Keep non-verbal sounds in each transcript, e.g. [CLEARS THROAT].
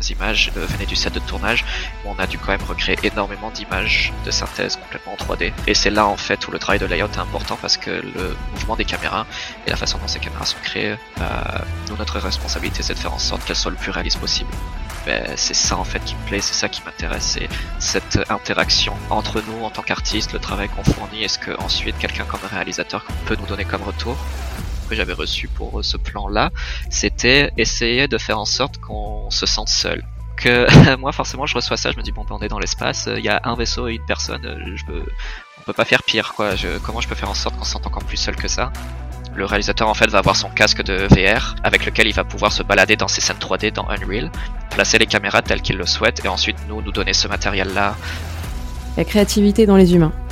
images venaient du set de tournage, on a dû quand même recréer énormément d'images de synthèse complètement en 3D. Et c'est là en fait où le travail de layout est important parce que le mouvement des caméras et la façon dont ces caméras sont créées, euh, nous notre responsabilité c'est de faire en sorte qu'elles soient le plus réalistes possible. Ben, c'est ça en fait qui me plaît, c'est ça qui m'intéresse, c'est cette interaction entre nous en tant qu'artistes, le travail qu'on fournit, est-ce que ensuite quelqu'un comme réalisateur peut nous donner comme retour? Que j'avais reçu pour ce plan-là, c'était essayer de faire en sorte qu'on se sente seul. Que [LAUGHS] moi forcément je reçois ça, je me dis bon ben on est dans l'espace, il y a un vaisseau et une personne, je peux, on peut pas faire pire quoi. Je, comment je peux faire en sorte qu'on se sente encore plus seul que ça? Le réalisateur en fait va avoir son casque de VR avec lequel il va pouvoir se balader dans ses scènes 3D dans Unreal, placer les caméras telles qu'il le souhaite et ensuite nous nous donner ce matériel là. La créativité dans les humains,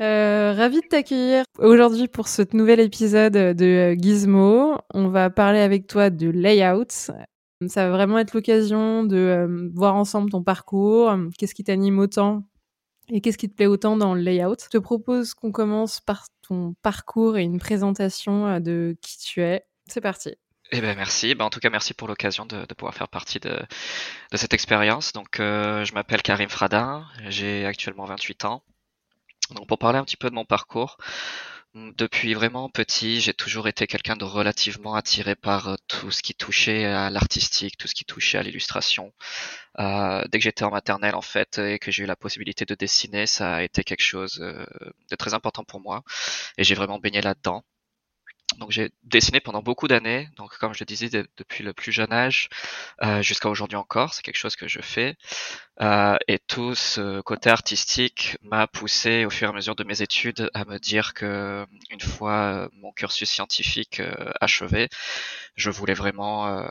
euh, ravi de t'accueillir aujourd'hui pour ce nouvel épisode de Gizmo. On va parler avec toi de layout. Ça va vraiment être l'occasion de euh, voir ensemble ton parcours, qu'est-ce qui t'anime autant et qu'est-ce qui te plaît autant dans le layout? Je te propose qu'on commence par ton parcours et une présentation euh, de qui tu es. C'est parti. Eh ben merci. Ben, en tout cas, merci pour l'occasion de, pouvoir faire partie de, de cette expérience. Donc, je m'appelle Karim Fradin. J'ai actuellement 28 ans. Donc pour parler un petit peu de mon parcours, depuis vraiment petit, j'ai toujours été quelqu'un de relativement attiré par euh, tout ce qui touchait à l'artistique, tout ce qui touchait à l'illustration. Euh, dès que j'étais en maternelle en fait et que j'ai eu la possibilité de dessiner, ça a été quelque chose euh, de très important pour moi et j'ai vraiment baigné là-dedans. Donc j'ai dessiné pendant beaucoup d'années, donc comme je le disais depuis le plus jeune âge euh, jusqu'à aujourd'hui encore, c'est quelque chose que je fais. Euh, et tout ce côté artistique m'a poussé au fur et à mesure de mes études à me dire que une fois mon cursus scientifique euh, achevé, je voulais vraiment euh,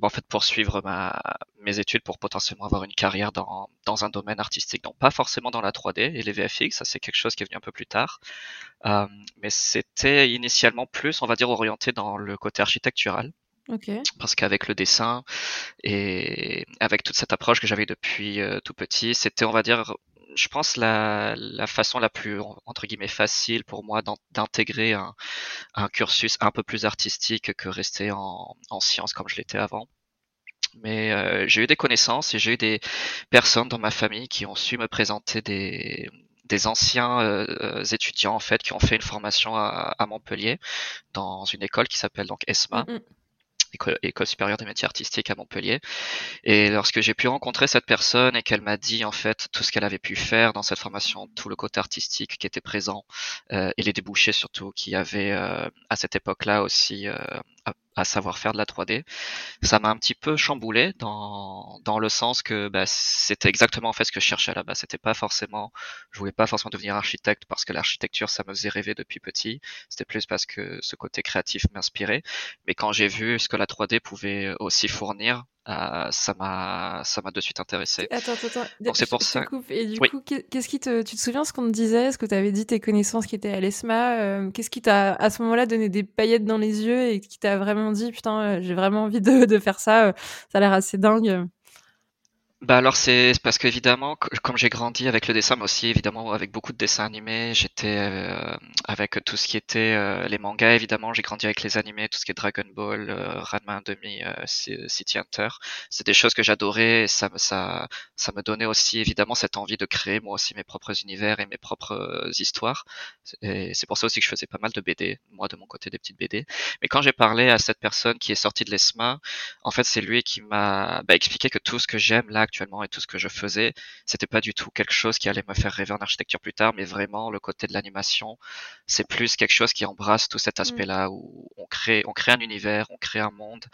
en fait poursuivre ma, mes études pour potentiellement avoir une carrière dans, dans un domaine artistique. Donc pas forcément dans la 3D et les VFX, ça c'est quelque chose qui est venu un peu plus tard. Euh, mais c'était initialement plus, on va dire, orienté dans le côté architectural. Okay. Parce qu'avec le dessin et avec toute cette approche que j'avais depuis euh, tout petit, c'était, on va dire, je pense la, la façon la plus entre guillemets facile pour moi d'intégrer un, cursus un peu plus artistique que rester en, en sciences comme je l'étais avant. Mais euh, j'ai eu des connaissances et j'ai eu des personnes dans ma famille qui ont su me présenter des, anciens euh, étudiants en fait qui ont fait une formation à, Montpellier dans une école qui s'appelle donc ESMA. Mm -hmm. École, supérieure des métiers artistiques à Montpellier. Et lorsque j'ai pu rencontrer cette personne et qu'elle m'a dit en fait tout ce qu'elle avait pu faire dans cette formation, tout le côté artistique qui était présent euh, et les débouchés surtout qu'il y avait euh, à cette époque-là aussi à savoir faire de la 3D. Ça m'a un petit peu chamboulé dans, dans le sens que bah, c'était exactement en fait ce que je cherchais là-bas. C'était pas forcément, je voulais pas forcément devenir architecte parce que l'architecture ça me faisait rêver depuis petit. C'était plus parce que ce côté créatif m'inspirait. Mais quand j'ai vu ce que la 3D pouvait aussi fournir, euh, ça m'a ça m'a de suite intéressé. Attends, attends, Donc c'est pour ça. Et du coup, qu'est-ce qui te, tu te souviens ce qu'on te disait Est-ce que tu avais dit tes connaissances qui étaient à l'ESMA euh, Qu'est-ce qui t'a à ce moment-là donné des paillettes dans les yeux et qui t'a vraiment dit putain, euh, j'ai vraiment envie de, de faire ça. Euh, ça a l'air assez dingue. Bah alors c'est parce qu'évidemment, comme j'ai grandi avec le dessin, mais aussi évidemment avec beaucoup de dessins animés, j'étais euh, avec tout ce qui était euh, les mangas évidemment, j'ai grandi avec les animés, tout ce qui est Dragon Ball, euh, Ranma 1.5, euh, City Hunter. C'est des choses que j'adorais, ça, ça, ça me donnait aussi évidemment cette envie de créer moi aussi mes propres univers et mes propres histoires. Et c'est pour ça aussi que je faisais pas mal de BD, moi de mon côté des petites BD. Mais quand j'ai parlé à cette personne qui est sortie de l'ESMA, en fait c'est lui qui m'a bah, expliqué que tout ce que j'aime là actuellement et tout ce que je faisais, c'était pas du tout quelque chose qui allait me faire rêver en architecture plus tard, mais vraiment le côté de l'animation, c'est plus quelque chose qui embrasse tout cet mmh. aspect-là où on crée, on crée un univers, on crée un monde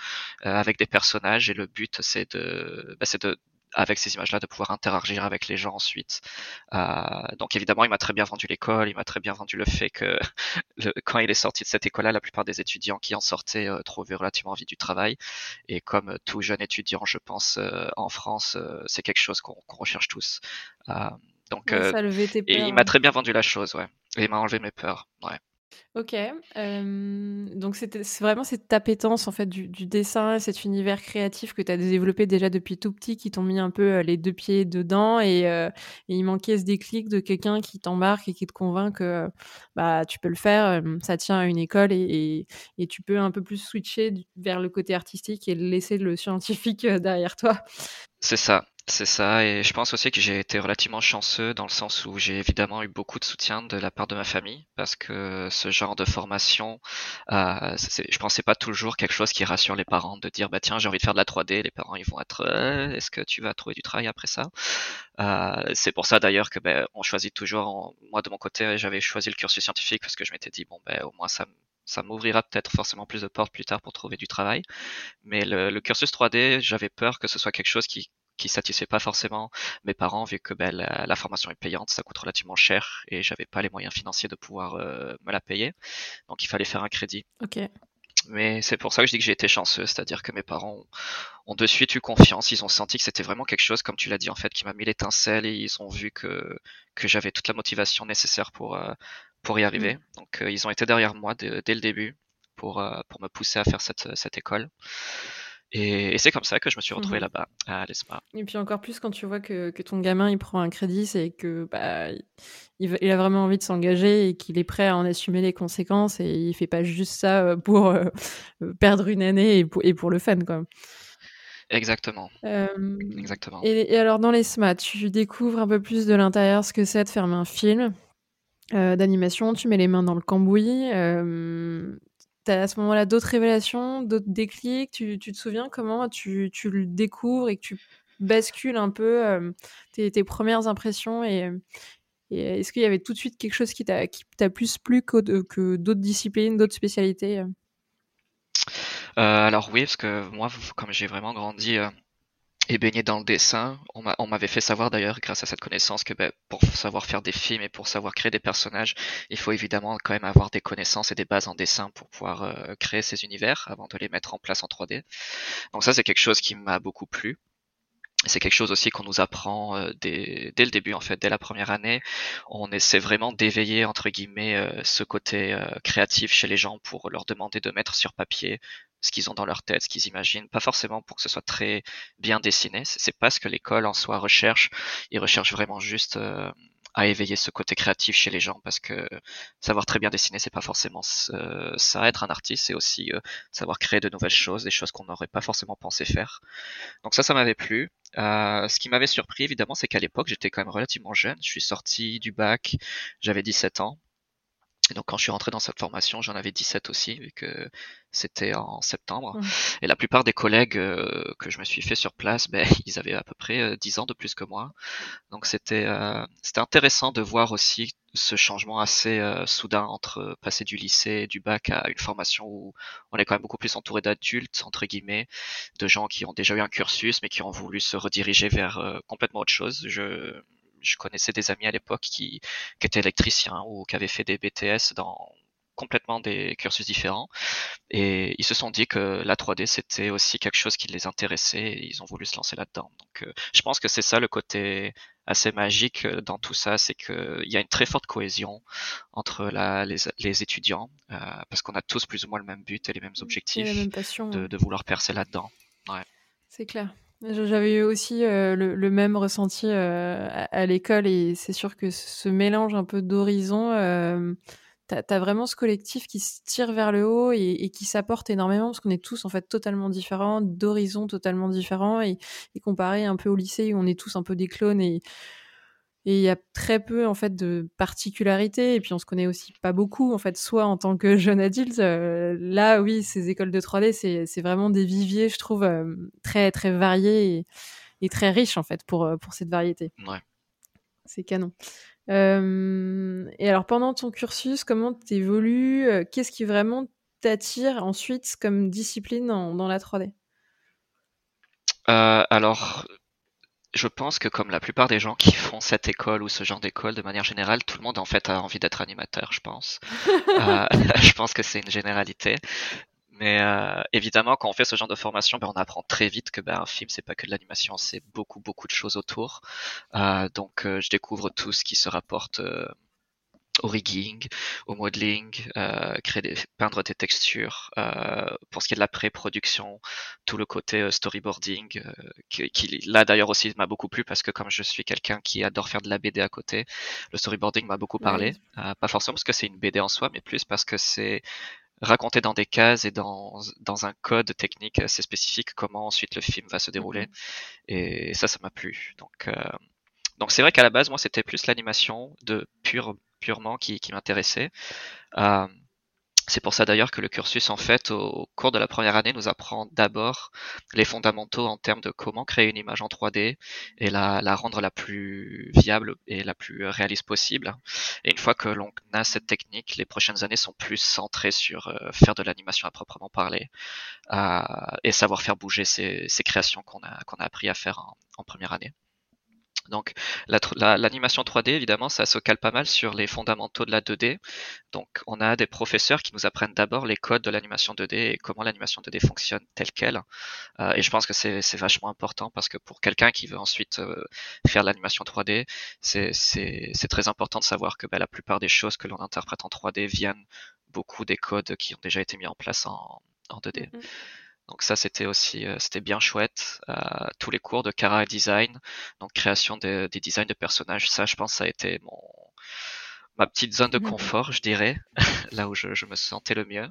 euh, avec des personnages et le but c'est de, bah, c'est de avec ces images-là, de pouvoir interagir avec les gens ensuite. Euh, donc évidemment, il m'a très bien vendu l'école, il m'a très bien vendu le fait que [LAUGHS] le, quand il est sorti de cette école-là, la plupart des étudiants qui en sortaient euh, trouvaient relativement envie du travail. Et comme tout jeune étudiant, je pense, euh, en France, euh, c'est quelque chose qu'on qu recherche tous. Euh, Donc, Ouais, euh, ça a levé tes et il m'a très bien vendu la chose, ouais. Et il m'a enlevé mes peurs, ouais. Ok, euh, donc c'est vraiment cette appétence en fait du, dessin, cet univers créatif que tu as développé déjà depuis tout petit qui t'ont mis un peu euh, les deux pieds dedans et, euh, et il manquait ce déclic de quelqu'un qui t'embarque et qui te convainc que bah tu peux le faire, ça tient à une école et, tu peux un peu plus switcher vers le côté artistique et laisser le scientifique derrière toi. C'est ça, c'est ça. Et je pense aussi que j'ai été relativement chanceux dans le sens où j'ai évidemment eu beaucoup de soutien de la part de ma famille parce que ce genre de formation, euh, je pense pas toujours quelque chose qui rassure les parents de dire bah tiens j'ai envie de faire de la 3D. Les parents ils vont être Euh, est-ce que tu vas trouver du travail après ça? Euh, c'est pour ça d'ailleurs que ben, on choisit toujours. Moi de mon côté j'avais choisi le cursus scientifique parce que je m'étais dit bon ben au moins ça ça m'ouvrira peut-être forcément plus de portes plus tard pour trouver du travail. Mais le cursus 3D, j'avais peur que ce soit quelque chose qui qui satisfait pas forcément mes parents vu que ben, la, la formation est payante, ça coûte relativement cher et j'avais pas les moyens financiers de pouvoir euh, me la payer. Donc il fallait faire un crédit. Ok. Mais c'est pour ça que je dis que j'ai été chanceux, c'est-à-dire que mes parents ont, ont de suite eu confiance, ils ont senti que c'était vraiment quelque chose, comme tu l'as dit en fait, qui m'a mis l'étincelle et ils ont vu que que j'avais toute la motivation nécessaire pour euh, pour y arriver. Donc euh, ils ont été derrière moi dès, dès le début pour pour me pousser à faire cette cette école. Et, et c'est comme ça que je me suis retrouvé là-bas, à l'ESMA. Et puis encore plus quand tu vois que, que ton gamin il prend un crédit, c'est que bah il, a vraiment envie de s'engager et qu'il est prêt à en assumer les conséquences et il fait pas juste ça euh, pour euh, perdre une année et pour, et pour le fun quoi. Exactement, Euh, exactement. et, et alors dans les SMAT, tu découvres un peu plus de l'intérieur ce que c'est de faire un film euh, d'animation, tu mets les mains dans le cambouis. Euh, T'as à ce moment-là d'autres révélations, d'autres déclics? Tu, tu te souviens comment tu, tu le découvres et que tu bascules un peu euh, tes, tes premières impressions et, et est-ce qu'il y avait tout de suite quelque chose qui t'a plus plu que, que d'autres disciplines, d'autres spécialités euh? Euh, alors oui, parce que moi, comme j'ai vraiment grandi euh, et baigné dans le dessin, on m'a- on m'avait fait savoir d'ailleurs, grâce à cette connaissance, que ben, pour savoir faire des films et pour savoir créer des personnages, il faut évidemment quand même avoir des connaissances et des bases en dessin pour pouvoir euh, créer ces univers avant de les mettre en place en 3D. Donc ça, c'est quelque chose qui m'a beaucoup plu. C'est quelque chose aussi qu'on nous apprend euh, dès, le début, en fait, dès la première année. On essaie vraiment d'éveiller, entre guillemets, euh, ce côté euh, créatif chez les gens pour leur demander de mettre sur papier ce qu'ils ont dans leur tête, ce qu'ils imaginent. Pas forcément pour que ce soit très bien dessiné. C'est pas ce que l'école en soi recherche. Ils recherchent vraiment juste à éveiller ce côté créatif chez les gens parce que savoir très bien dessiner, c'est pas forcément euh, ça. Être un artiste, c'est aussi euh, savoir créer de nouvelles choses, des choses qu'on n'aurait pas forcément pensé faire. Donc ça, ça m'avait plu. Euh, ce qui m'avait surpris évidemment, c'est qu'à l'époque, j'étais quand même relativement jeune. Je suis sorti du bac, j'avais 17 ans. Et donc quand je suis rentré dans cette formation, j'en avais 17 aussi, vu que c'était en septembre. Mhm. Et la plupart des collègues euh, que je me suis fait sur place, ben, [LAUGHS] ils avaient à peu près euh, 10 ans de plus que moi. Donc c'était euh, c'était intéressant de voir aussi ce changement assez euh, soudain entre passer du lycée, du bac à une formation où on est quand même beaucoup plus entouré d'adultes entre guillemets, de gens qui ont déjà eu un cursus mais qui ont voulu se rediriger vers euh, complètement autre chose. Je je connaissais des amis à l'époque qui, qui étaient électriciens ou qui avaient fait des BTS dans complètement des cursus différents et ils se sont dit que la 3D c'était aussi quelque chose qui les intéressait et ils ont voulu se lancer là-dedans. Donc euh, je pense que c'est ça le côté assez magique euh, dans tout ça, c'est qu'il y a une très forte cohésion entre la, les, les étudiants euh, parce qu'on a tous plus ou moins le même but et les mêmes objectifs de vouloir percer là-dedans. C'est clair. J'avais eu aussi euh, le, même ressenti euh, à, l'école et c'est sûr que ce mélange un peu d'horizons, euh, t'as as vraiment ce collectif qui se tire vers le haut et, et qui s'apporte énormément parce qu'on est tous en fait totalement différents, d'horizons totalement différents et, et comparé un peu au lycée où on est tous un peu des clones et et il y a très peu en fait de particularités. Et puis on se connaît aussi pas beaucoup en fait soit en tant que [LAUGHS] jeune adulte euh, là oui ces écoles de 3D c'est c'est vraiment des viviers je trouve euh, très très variés et, et très riches en fait pour euh, pour cette variété. Ouais. c'est canon. Euh, et alors pendant ton cursus comment t'évolues qu'est-ce qui vraiment t'attire ensuite comme discipline dans, dans la 3D Euh, alors je pense que comme la plupart des gens qui font cette école ou ce genre d'école, de manière générale, tout le monde en fait a envie d'être animateur, je pense. [LAUGHS] Euh, [LAUGHS] je pense que c'est une généralité. Mais euh, évidemment, quand on fait ce genre de formation, ben, on apprend très vite que ben, un film, c'est pas que de l'animation, c'est beaucoup, beaucoup de choses autour. Euh, donc, euh, je découvre tout ce qui se rapporte au rigging, au modeling, euh, créer des, peindre des textures. Euh, pour ce qui est de la pré-production, tout le côté euh, storyboarding, euh, qui, qui, là d'ailleurs aussi m'a beaucoup plu parce que comme je suis quelqu'un qui adore faire de la BD à côté, le storyboarding m'a beaucoup parlé. Euh, pas forcément parce que c'est une BD en soi, mais plus parce que c'est raconté dans des cases et dans, dans un code technique assez spécifique comment ensuite le film va se dérouler. Mm-hmm. Et ça, ça m'a plu. Donc, euh, donc c'est vrai qu'à la base, moi, c'était plus l'animation de pure purement qui, m'intéressait. Euh, c'est pour ça d'ailleurs que le cursus, en fait, au cours de la première année, nous apprend d'abord les fondamentaux en termes de comment créer une image en 3D et la, rendre la plus viable et la plus réaliste possible. Et une fois que l'on a cette technique, les prochaines années sont plus centrées sur euh, faire de l'animation à proprement parler euh, et savoir faire bouger ces, créations qu'on a, appris à faire en première année. Donc l'animation la, 3D, évidemment, ça se cale pas mal sur les fondamentaux de la 2D. Donc on a des professeurs qui nous apprennent d'abord les codes de l'animation 2D et comment l'animation 2D fonctionne telle qu'elle. Euh, et je pense que c'est vachement important parce que pour quelqu'un qui veut ensuite euh, faire l'animation 3D, c'est très important de savoir que bah, la plupart des choses que l'on interprète en 3D viennent beaucoup des codes qui ont déjà été mis en place en, en 2D. Mm -hmm. Donc ça, c'était aussi, euh, c'était bien chouette. Euh, tous les cours de Cara Design, donc création de, des designs de personnages, ça, je pense, ça a été mon ma petite zone de mmh confort, je dirais, [LAUGHS] là où je, je, me sentais le mieux.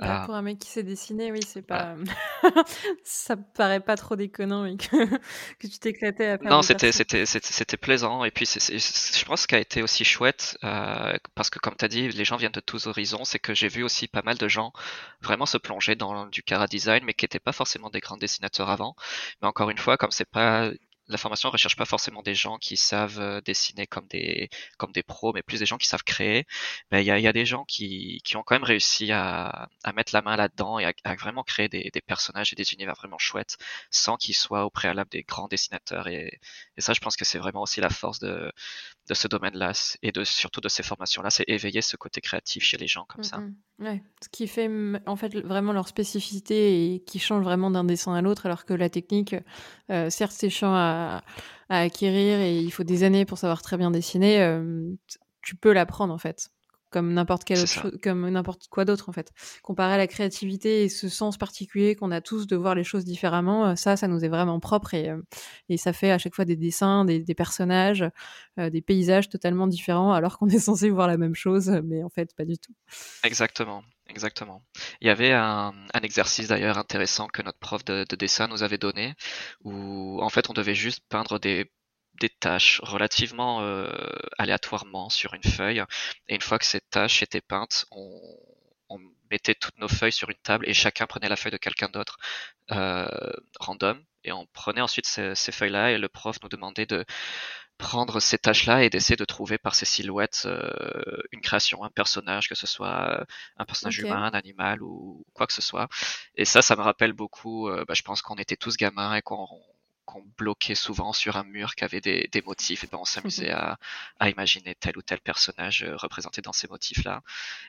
Bah, pour un mec qui sait dessiner, oui, c'est pas. [LAUGHS] ça me paraît pas trop déconnant, mais que, [LAUGHS] que tu t'éclatais à faire. Non, c'était c'était c'était plaisant et puis c'est je pense ce qui a été aussi chouette euh, parce que comme tu as dit, les gens viennent de tous horizons, c'est que j'ai vu aussi pas mal de gens vraiment se plonger dans du cara design, mais qui n'étaient pas forcément des grands dessinateurs avant. Mais encore une fois, comme c'est pas la formation ne recherche pas forcément des gens qui savent euh, dessiner comme des comme des pros, mais plus des gens qui savent créer. Mais il y a, y a, des gens qui, qui ont quand même réussi à, à mettre la main là-dedans et à, vraiment créer des, des, personnages et des univers vraiment chouettes, sans qu'ils soient au préalable des grands dessinateurs. Et, et ça, je pense que c'est vraiment aussi la force de, de ce domaine-là et de surtout de ces formations-là, c'est éveiller ce côté créatif chez les gens comme ça. Mmh ouais. Ce qui fait en fait vraiment leur spécificité et qui change vraiment d'un dessin à l'autre, alors que la technique, euh, certes, c'est chiant à, à, acquérir et il faut des années pour savoir très bien dessiner. Euh, tu peux l'apprendre en fait comme n'importe quel autre, comme n'importe quoi d'autre en fait. Comparé à la créativité et ce sens particulier qu'on a tous de voir les choses différemment, euh, ça, ça nous est vraiment propre et, euh, et ça fait à chaque fois des dessins, des, des personnages, euh, des paysages totalement différents alors qu'on [LAUGHS] est censé voir la même chose, mais en fait pas du tout. Exactement. Exactement. Il y avait un, exercice d'ailleurs intéressant que notre prof de, de, dessin nous avait donné, où en fait on devait juste peindre des des tâches relativement euh, aléatoirement sur une feuille. Et une fois que ces tâches étaient peintes, on, mettait toutes nos feuilles sur une table et chacun prenait la feuille de quelqu'un d'autre euh, random. Et on prenait ensuite ces, ces feuilles-là et le prof nous demandait de prendre ces tâches-là et d'essayer de trouver par ces silhouettes euh, une création, un personnage, que ce soit un personnage okay. humain, un animal ou quoi que ce soit. Et ça, ça me rappelle beaucoup, euh, bah, je pense qu'on était tous gamins et qu'on qu'on bloquait souvent sur un mur qui avait des, des motifs, et ben on s'amusait à, à, imaginer tel ou tel personnage euh, représenté dans ces motifs-là.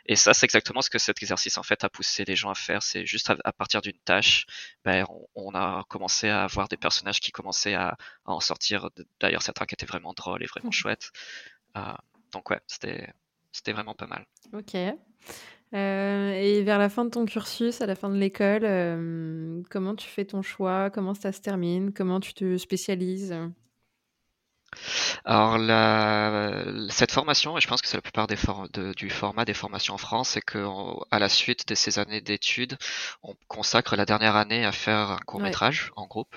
Et ça, c'est exactement ce que cet exercice en fait a poussé les gens à faire. C'est juste à, à, partir d'une tâche, ben, on, on, a commencé à avoir des personnages qui commençaient à, à en sortir. D'ailleurs, certains qui étaient vraiment drôles et vraiment chouettes. Euh, donc ouais, c'était c'était vraiment pas mal. Ok. Euh, et vers la fin de ton cursus, à la fin de l'école, euh, comment tu fais ton choix? Comment ça se termine? Comment tu te spécialises? Alors la, cette formation, et je pense que c'est la plupart des for de, du format des formations en France, c'est que à la suite de ces années d'études, on consacre la dernière année à faire un court métrage ouais. en groupe.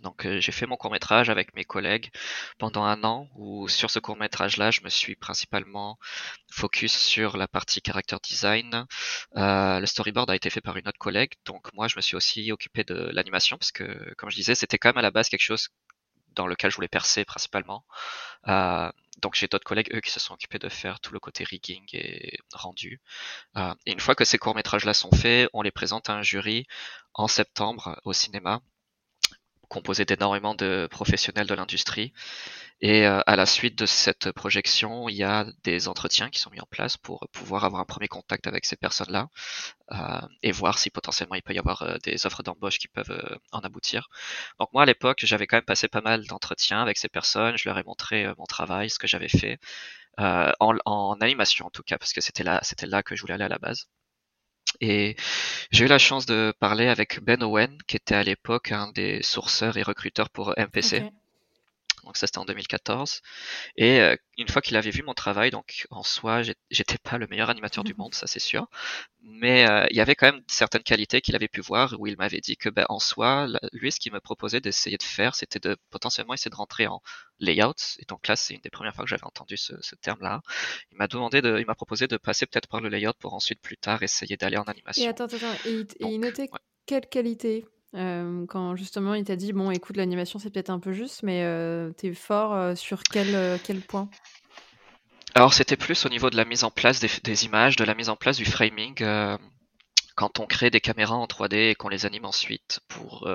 Donc euh, j'ai fait mon court métrage avec mes collègues pendant un an où sur ce court métrage là je me suis principalement focus sur la partie character design. Euh, le storyboard a été fait par une autre collègue donc moi je me suis aussi occupé de l'animation parce que comme je disais c'était quand même à la base quelque chose dans lequel je voulais percer principalement. Euh, donc j'ai d'autres collègues, eux, qui se sont occupés de faire tout le côté rigging et rendu. Euh, et une fois que ces courts-métrages-là sont faits, on les présente à un jury en septembre au cinéma composé d'énormément de professionnels de l'industrie. Et euh, à la suite de cette projection, il y a des entretiens qui sont mis en place pour pouvoir avoir un premier contact avec ces personnes-là euh, et voir si potentiellement il peut y avoir euh, des offres d'embauche qui peuvent en aboutir. Donc moi à l'époque, j'avais quand même passé pas mal d'entretiens avec ces personnes. Je leur ai montré mon travail, ce que j'avais fait en, en, animation en tout cas, parce que c'était là, c'était là que je voulais aller à la base. Et j'ai eu la chance de parler avec Ben Owen, qui était à l'époque un des sourceurs et recruteurs pour MPC. Donc ça c'était en 2014. Et euh, une fois qu'il avait vu mon travail, donc en soi j'étais pas le meilleur animateur du monde, ça c'est sûr, mais euh, il y avait quand même certaines qualités qu'il avait pu voir où il m'avait dit que ben, en soi, lui ce qu'il me proposait d'essayer de faire, c'était de potentiellement essayer de rentrer en layout. Et donc là c'est une des premières fois que j'avais entendu ce, terme-là. Il m'a demandé de, il m'a proposé de passer peut-être par le layout pour ensuite plus tard essayer d'aller en animation. Et attends, attends, et, il notait quelle qualité euh, quand justement il t'a dit bon écoute l'animation c'est peut-être un peu juste mais euh, t'es fort euh, sur quel, quel point? Alors c'était plus au niveau de la mise en place des, images, de la mise en place du framing quand on crée des caméras en 3D et qu'on les anime ensuite pour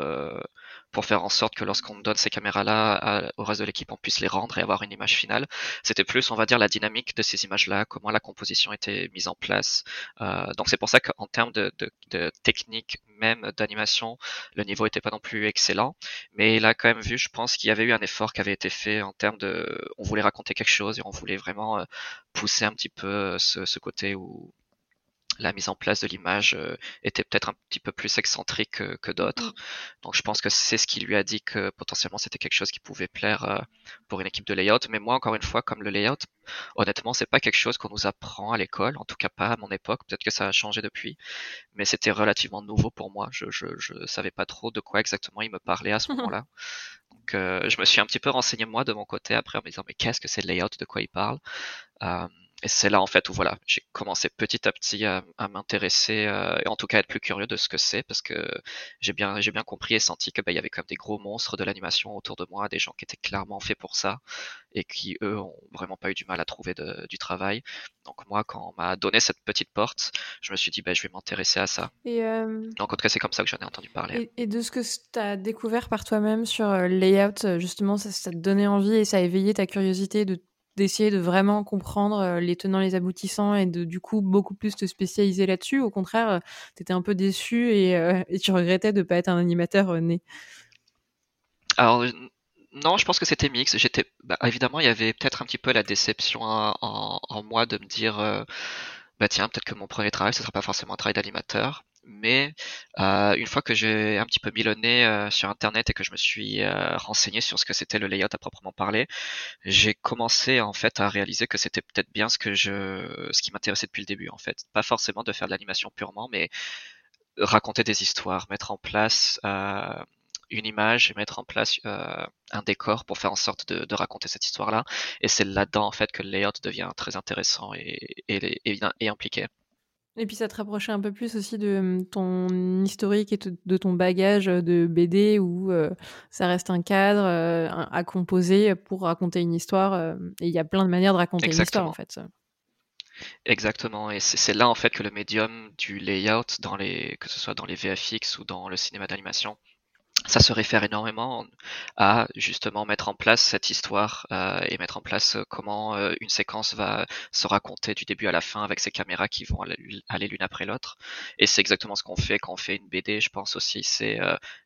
pour faire en sorte que lorsqu'on donne ces caméras-là au reste de l'équipe, on puisse les rendre et avoir une image finale. C'était plus, on va dire, la dynamique de ces images-là, comment la composition était mise en place. Euh, donc c'est pour ça qu'en termes de, technique même d'animation, le niveau était pas non plus excellent. Mais a quand même vu, je pense qu'il y avait eu un effort qui avait été fait en termes de, on voulait raconter quelque chose et on voulait vraiment euh, pousser un petit peu ce, ce côté où la mise en place de l'image euh, était peut-être un petit peu plus excentrique que, d'autres. Mm. Donc je pense que c'est ce qui lui a dit que potentiellement c'était quelque chose qui pouvait plaire euh, pour une équipe de layout. Mais moi, encore une fois, comme le layout, honnêtement, c'est pas quelque chose qu'on nous apprend à l'école, en tout cas pas à mon époque. Peut-être que ça a changé depuis, mais c'était relativement nouveau pour moi. Je, je, je savais pas trop de quoi exactement il me parlait à ce [LAUGHS] moment-là. Donc euh, je me suis un petit peu renseigné moi de mon côté après en me disant mais qu'est-ce que c'est le layout, de quoi il parle. Et c'est là en fait où voilà, j'ai commencé petit à petit à, m'intéresser euh, et en tout cas être plus curieux de ce que c'est parce que j'ai bien j'ai bien compris et senti que bah, il y avait comme des gros monstres de l'animation autour de moi, des gens qui étaient clairement faits pour ça et qui eux ont vraiment pas eu du mal à trouver du travail. Donc moi quand on m'a donné cette petite porte, je me suis dit bah, je vais m'intéresser à ça. Et euh, Donc en tout cas c'est comme ça que j'en ai entendu parler. Et, de ce que tu as découvert par toi-même sur euh, layout justement ça, ça te donnait envie et ça a éveillé ta curiosité de d'essayer de vraiment comprendre euh, les tenants, les aboutissants et de du coup beaucoup plus te spécialiser là-dessus. Au contraire, euh, tu étais un peu déçu et, euh, [LAUGHS] et, tu regrettais de ne pas être un animateur né. Alors non, je pense que c'était mix. J'étais bah, évidemment il y avait peut-être un petit peu la déception en, en, moi de me dire bah tiens peut-être que mon premier travail ce sera pas forcément un travail d'animateur mais euh, une fois que j'ai un petit peu mis euh, sur internet et que je me suis euh, renseigné sur ce que c'était le layout à proprement parler, j'ai commencé en fait à réaliser que c'était peut-être bien ce que je ce qui m'intéressait depuis le début en fait, pas forcément de faire de l'animation purement mais raconter des histoires, mettre en place une image et mettre en place un décor pour faire en sorte de, de raconter cette histoire-là. Et c'est là-dedans en fait que le layout devient très intéressant et, et, et impliqué. Et puis ça te rapprochait un peu plus aussi de mmh, ton historique et de ton bagage de BD où ça reste un cadre à composer pour raconter une histoire. et il y a plein de manières de raconter une histoire en fait. Exactement, et c'est là en fait que le médium du layout, dans les, que ce soit dans les VFX ou dans le cinéma d'animation, ça se réfère énormément à justement mettre en place cette histoire euh, et mettre en place euh, comment euh, une séquence va se raconter du début à la fin avec ces caméras qui vont aller, l'une après l'autre. Et c'est exactement ce qu'on fait quand on fait une BD, je pense aussi, c'est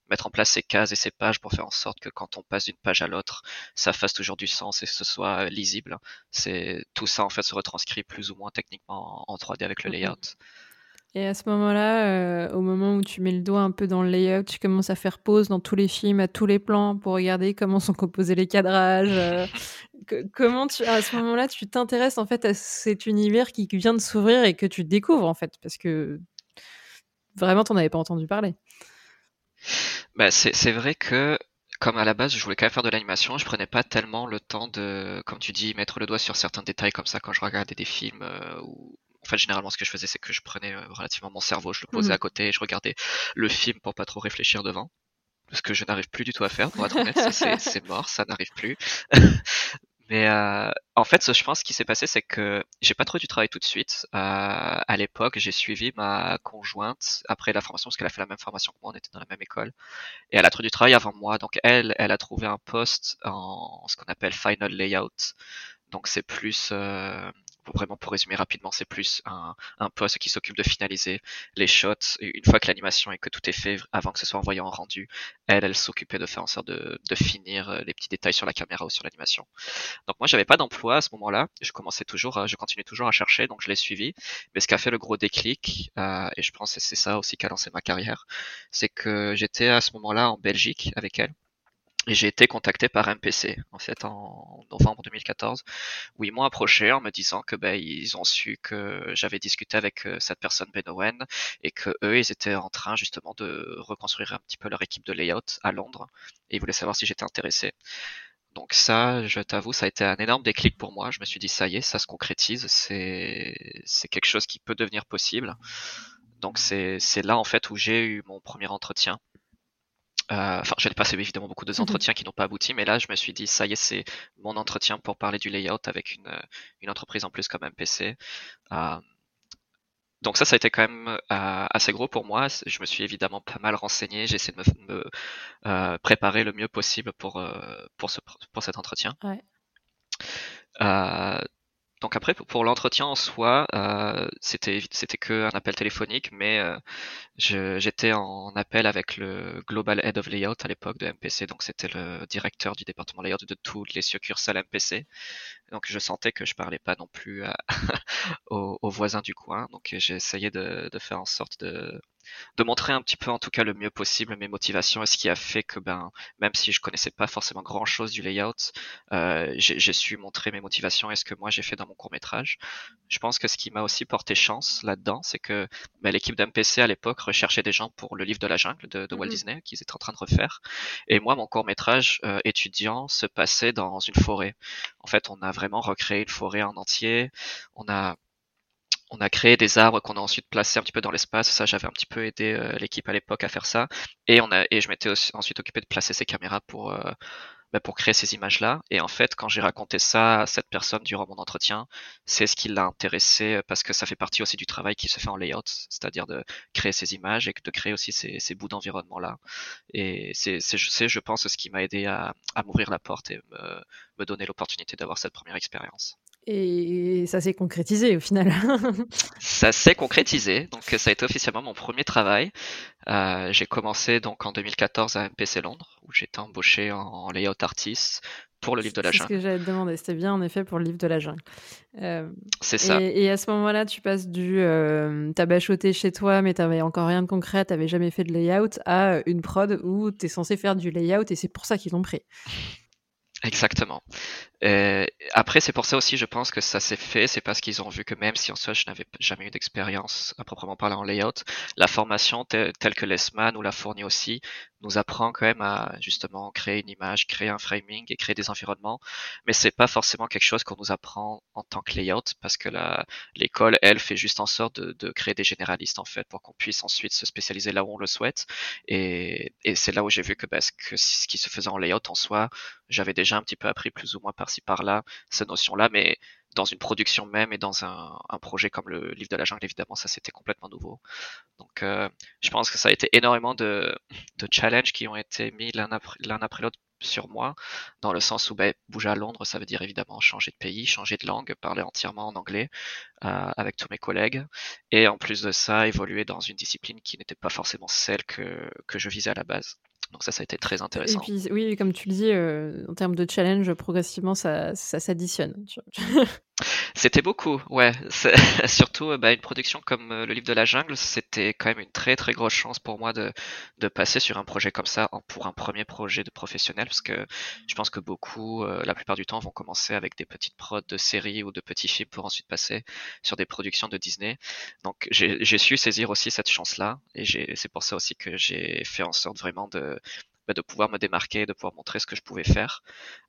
mettre en place ces cases et ces pages pour faire en sorte que quand on passe d'une page à l'autre, ça fasse toujours du sens et que ce soit lisible. C'est tout ça en fait se retranscrit plus ou moins techniquement en 3D avec le layout. Et à ce moment-là, euh, au moment où tu mets le doigt un peu dans le layout, tu commences à faire pause dans tous les films, à tous les plans, pour regarder comment sont composés les cadrages. Euh, [LAUGHS] comment tu, à ce moment-là, tu t'intéresses en fait à cet univers qui vient de s'ouvrir et que tu découvres en fait, parce que vraiment, t'en avais pas entendu parler. Bah, c'est vrai que comme à la base je voulais quand même faire de l'animation, je prenais pas tellement le temps de, comme tu dis, mettre le doigt sur certains détails comme ça quand je regardais des films euh, ou fait, généralement, ce que je faisais, c'est que je prenais euh, relativement mon cerveau, je le posais mhm. à côté et je regardais le film pour pas trop réfléchir devant. Ce que je n'arrive plus du tout à faire, pour être honnête, c'est mort, ça n'arrive plus. [LAUGHS] Mais euh, en fait, je pense ce qui s'est passé, c'est que j'ai pas trouvé du travail tout de suite. Euh, à l'époque, j'ai suivi ma conjointe après la formation, parce qu'elle a fait la même formation que moi, on était dans la même école. Et elle a trouvé du travail avant moi. Donc elle, elle a trouvé un poste en ce qu'on appelle final layout. Donc c'est plus euh, vraiment pour résumer rapidement, c'est plus un, un poste qui s'occupe de finaliser les shots une fois que l'animation et que tout est fait avant que ce soit envoyé en rendu. Elle, elle s'occupait de faire en sorte de, de, finir euh, les petits détails sur la caméra ou sur l'animation. Donc moi, j'avais pas d'emploi à ce moment-là. Je commençais toujours, je continuais toujours à chercher, donc je l'ai suivi. Mais ce qui a fait le gros déclic, euh, et je pense que c'est ça aussi qui a lancé ma carrière, c'est que j'étais à ce moment-là en Belgique avec elle. Et j'ai été contacté par MPC en fait en novembre 2014 où ils m'ont approché en me disant que ben ils ont su que j'avais discuté avec euh, cette personne Ben Owen et que eux ils étaient en train justement de reconstruire un petit peu leur équipe de layout à Londres et ils voulaient savoir si j'étais intéressé. Donc ça, je t'avoue, ça a été un énorme déclic pour moi. Je me suis dit ça y est, ça se concrétise, c'est c'est quelque chose qui peut devenir possible. Donc c'est là en fait où j'ai eu mon premier entretien enfin, j'ai passé évidemment beaucoup de mmh qui n'ont pas abouti, mais là, je me suis dit, ça y est, c'est mon entretien pour parler du layout avec une, euh, une entreprise en plus comme MPC. Euh, donc ça, ça a été quand même euh, assez gros pour moi. Je me suis évidemment pas mal renseigné. J'ai essayé de me, me euh, préparer le mieux possible pour pour ce pour cet entretien. Ouais. Donc après, pour l'entretien en soi, euh, c'était c'était que un appel téléphonique, mais euh, j'étais en appel avec le Global Head of Layout à l'époque de MPC, donc c'était le directeur du département layout de toutes les succursales MPC. Donc je sentais que je parlais pas non plus aux, [LAUGHS] aux, voisins du coin, donc j'ai essayé de, de faire en sorte de de montrer un petit peu en tout cas le mieux possible mes motivations et ce qui a fait que ben même si je connaissais pas forcément grand chose du layout, euh, j'ai su montrer mes motivations et ce que moi j'ai fait dans mon court métrage. Je pense que ce qui m'a aussi porté chance là-dedans, c'est que ben, l'équipe d'MPC à l'époque recherchait des gens pour le livre de la jungle de, Walt mm-hmm. Disney qu'ils étaient en train de refaire. Et moi mon court métrage euh, étudiant se passait dans une forêt. En fait, on a vraiment recréé une forêt en entier. On a on a créé des arbres qu'on a ensuite placés un petit peu dans l'espace. Ça, j'avais un petit peu aidé euh, l'équipe à l'époque à faire ça. Et on a et je m'étais ensuite occupé de placer ces caméras pour euh, bah, pour créer ces images-là. Et en fait, quand j'ai raconté ça à cette personne durant mon entretien, c'est ce qui l'a intéressé euh, parce que ça fait partie aussi du travail qui se fait en layout, c'est-à-dire de créer ces images et de créer aussi ces, ces bouts d'environnement-là. Et c'est, je pense, ce qui m'a aidé à, à m'ouvrir la porte et me, me donner l'opportunité d'avoir cette première expérience. Et ça s'est concrétisé au final. ça s'est concrétisé, donc ça a été officiellement mon premier travail. Euh, j'ai commencé donc en 2014 à MPC Londres, où j'étais embauché en layout artist pour le livre de la jungle. C'est ce que j'allais te demander, c'était bien en effet pour le livre de la jungle. Euh, c'est ça. Et, à ce moment-là, tu passes du euh, t'as bachoté chez toi, mais t'avais encore rien de concret, t'avais jamais fait de layout, à une prod où t'es censé faire du layout et c'est pour ça qu'ils l'ont pris. Exactement. Euh, après, c'est pour ça aussi, je pense que ça s'est fait, c'est parce qu'ils ont vu que même si en soi je n'avais jamais eu d'expérience à proprement parler en layout, la formation telle, que l'ESMA nous l'a fournie aussi nous apprend quand même à justement créer une image, créer un framing et créer des environnements. Mais c'est pas forcément quelque chose qu'on nous apprend en tant que layout parce que l'école, elle, fait juste en sorte de, de créer des généralistes en fait pour qu'on puisse ensuite se spécialiser là où on le souhaite. Et, et c'est là où j'ai vu que, bah, que ce qui se faisait en layout en soi, j'avais déjà un petit peu appris plus ou moins par-ci par-là ces notions-là, mais dans une production même et dans un, projet comme le livre de la jungle, évidemment, ça c'était complètement nouveau. Donc euh, je pense que ça a été énormément de, challenges qui ont été mis l'un après, l'un après l'autre sur moi, dans le sens où ben, bouger à Londres, ça veut dire évidemment changer de pays, changer de langue, parler entièrement en anglais euh, avec tous mes collègues, et en plus de ça, évoluer dans une discipline qui n'était pas forcément celle que, que je visais à la base. Donc ça, ça a été très intéressant. Et puis, oui, comme tu le dis, euh, en termes de challenge, progressivement, ça, ça s'additionne. C'était beaucoup, ouais. [LAUGHS] Surtout euh, bah, une production comme euh, le livre de la jungle, c'était quand même une très très grosse chance pour moi de, de passer sur un projet comme ça pour un premier projet de professionnel, parce que je pense que beaucoup, la plupart du temps, vont commencer avec des petites prods de séries ou de petits films pour ensuite passer sur des productions de Disney. Donc j'ai su saisir aussi cette chance-là, et c'est pour ça aussi que j'ai fait en sorte vraiment de bah, de pouvoir me démarquer, de pouvoir montrer ce que je pouvais faire.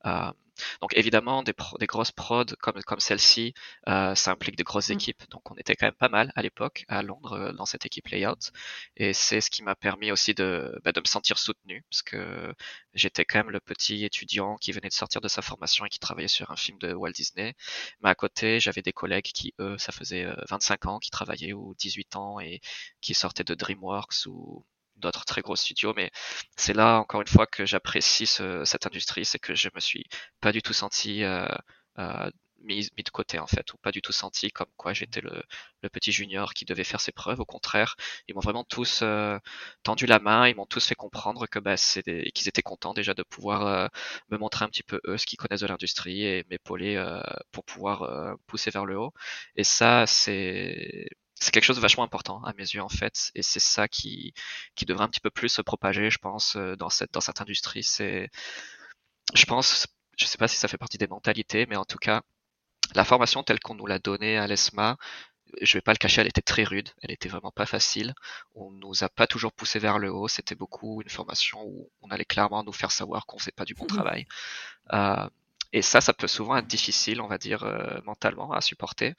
Euh, donc évidemment, des, des grosses prods comme, comme celle-ci, euh, ça implique de grosses mmh. équipes. Donc on était quand même pas mal à l'époque à Londres euh, dans cette équipe layout. Et c'est ce qui m'a permis aussi de, bah, de me sentir soutenu, parce que j'étais quand même le petit étudiant qui venait de sortir de sa formation et qui travaillait sur un film de Walt Disney. Mais à côté, j'avais des collègues qui, eux, ça faisait 25 ans, qui travaillaient ou 18 ans et qui sortaient de DreamWorks ou d'autres très gros studios, mais c'est là encore une fois que j'apprécie cette industrie, c'est que je me suis pas du tout senti euh, euh, mis, mis, de côté en fait, ou pas du tout senti comme quoi j'étais le, le, petit junior qui devait faire ses preuves. Au contraire, ils m'ont vraiment tous euh, tendu la main, ils m'ont tous fait comprendre que bah, qu'ils étaient contents déjà de pouvoir euh, me montrer un petit peu eux ce qu'ils connaissent de l'industrie et m'épauler euh, pour pouvoir pousser vers le haut. Et ça, c'est c'est quelque chose de vachement important à mes yeux en fait, et c'est ça qui, qui devrait un petit peu plus se propager, je pense, euh, dans cette, dans cette industrie. C'est, je pense, je sais pas si ça fait partie des mentalités, mais en tout cas, la formation telle qu'on nous l'a donnée à l'ESMA, je vais pas le cacher, elle était très rude, elle était vraiment pas facile. On nous a pas toujours poussé vers le haut, c'était beaucoup une formation où on allait clairement nous faire savoir qu'on faisait pas du bon mmh travail. Euh, et ça, ça peut souvent être difficile, on va dire, euh, mentalement à supporter.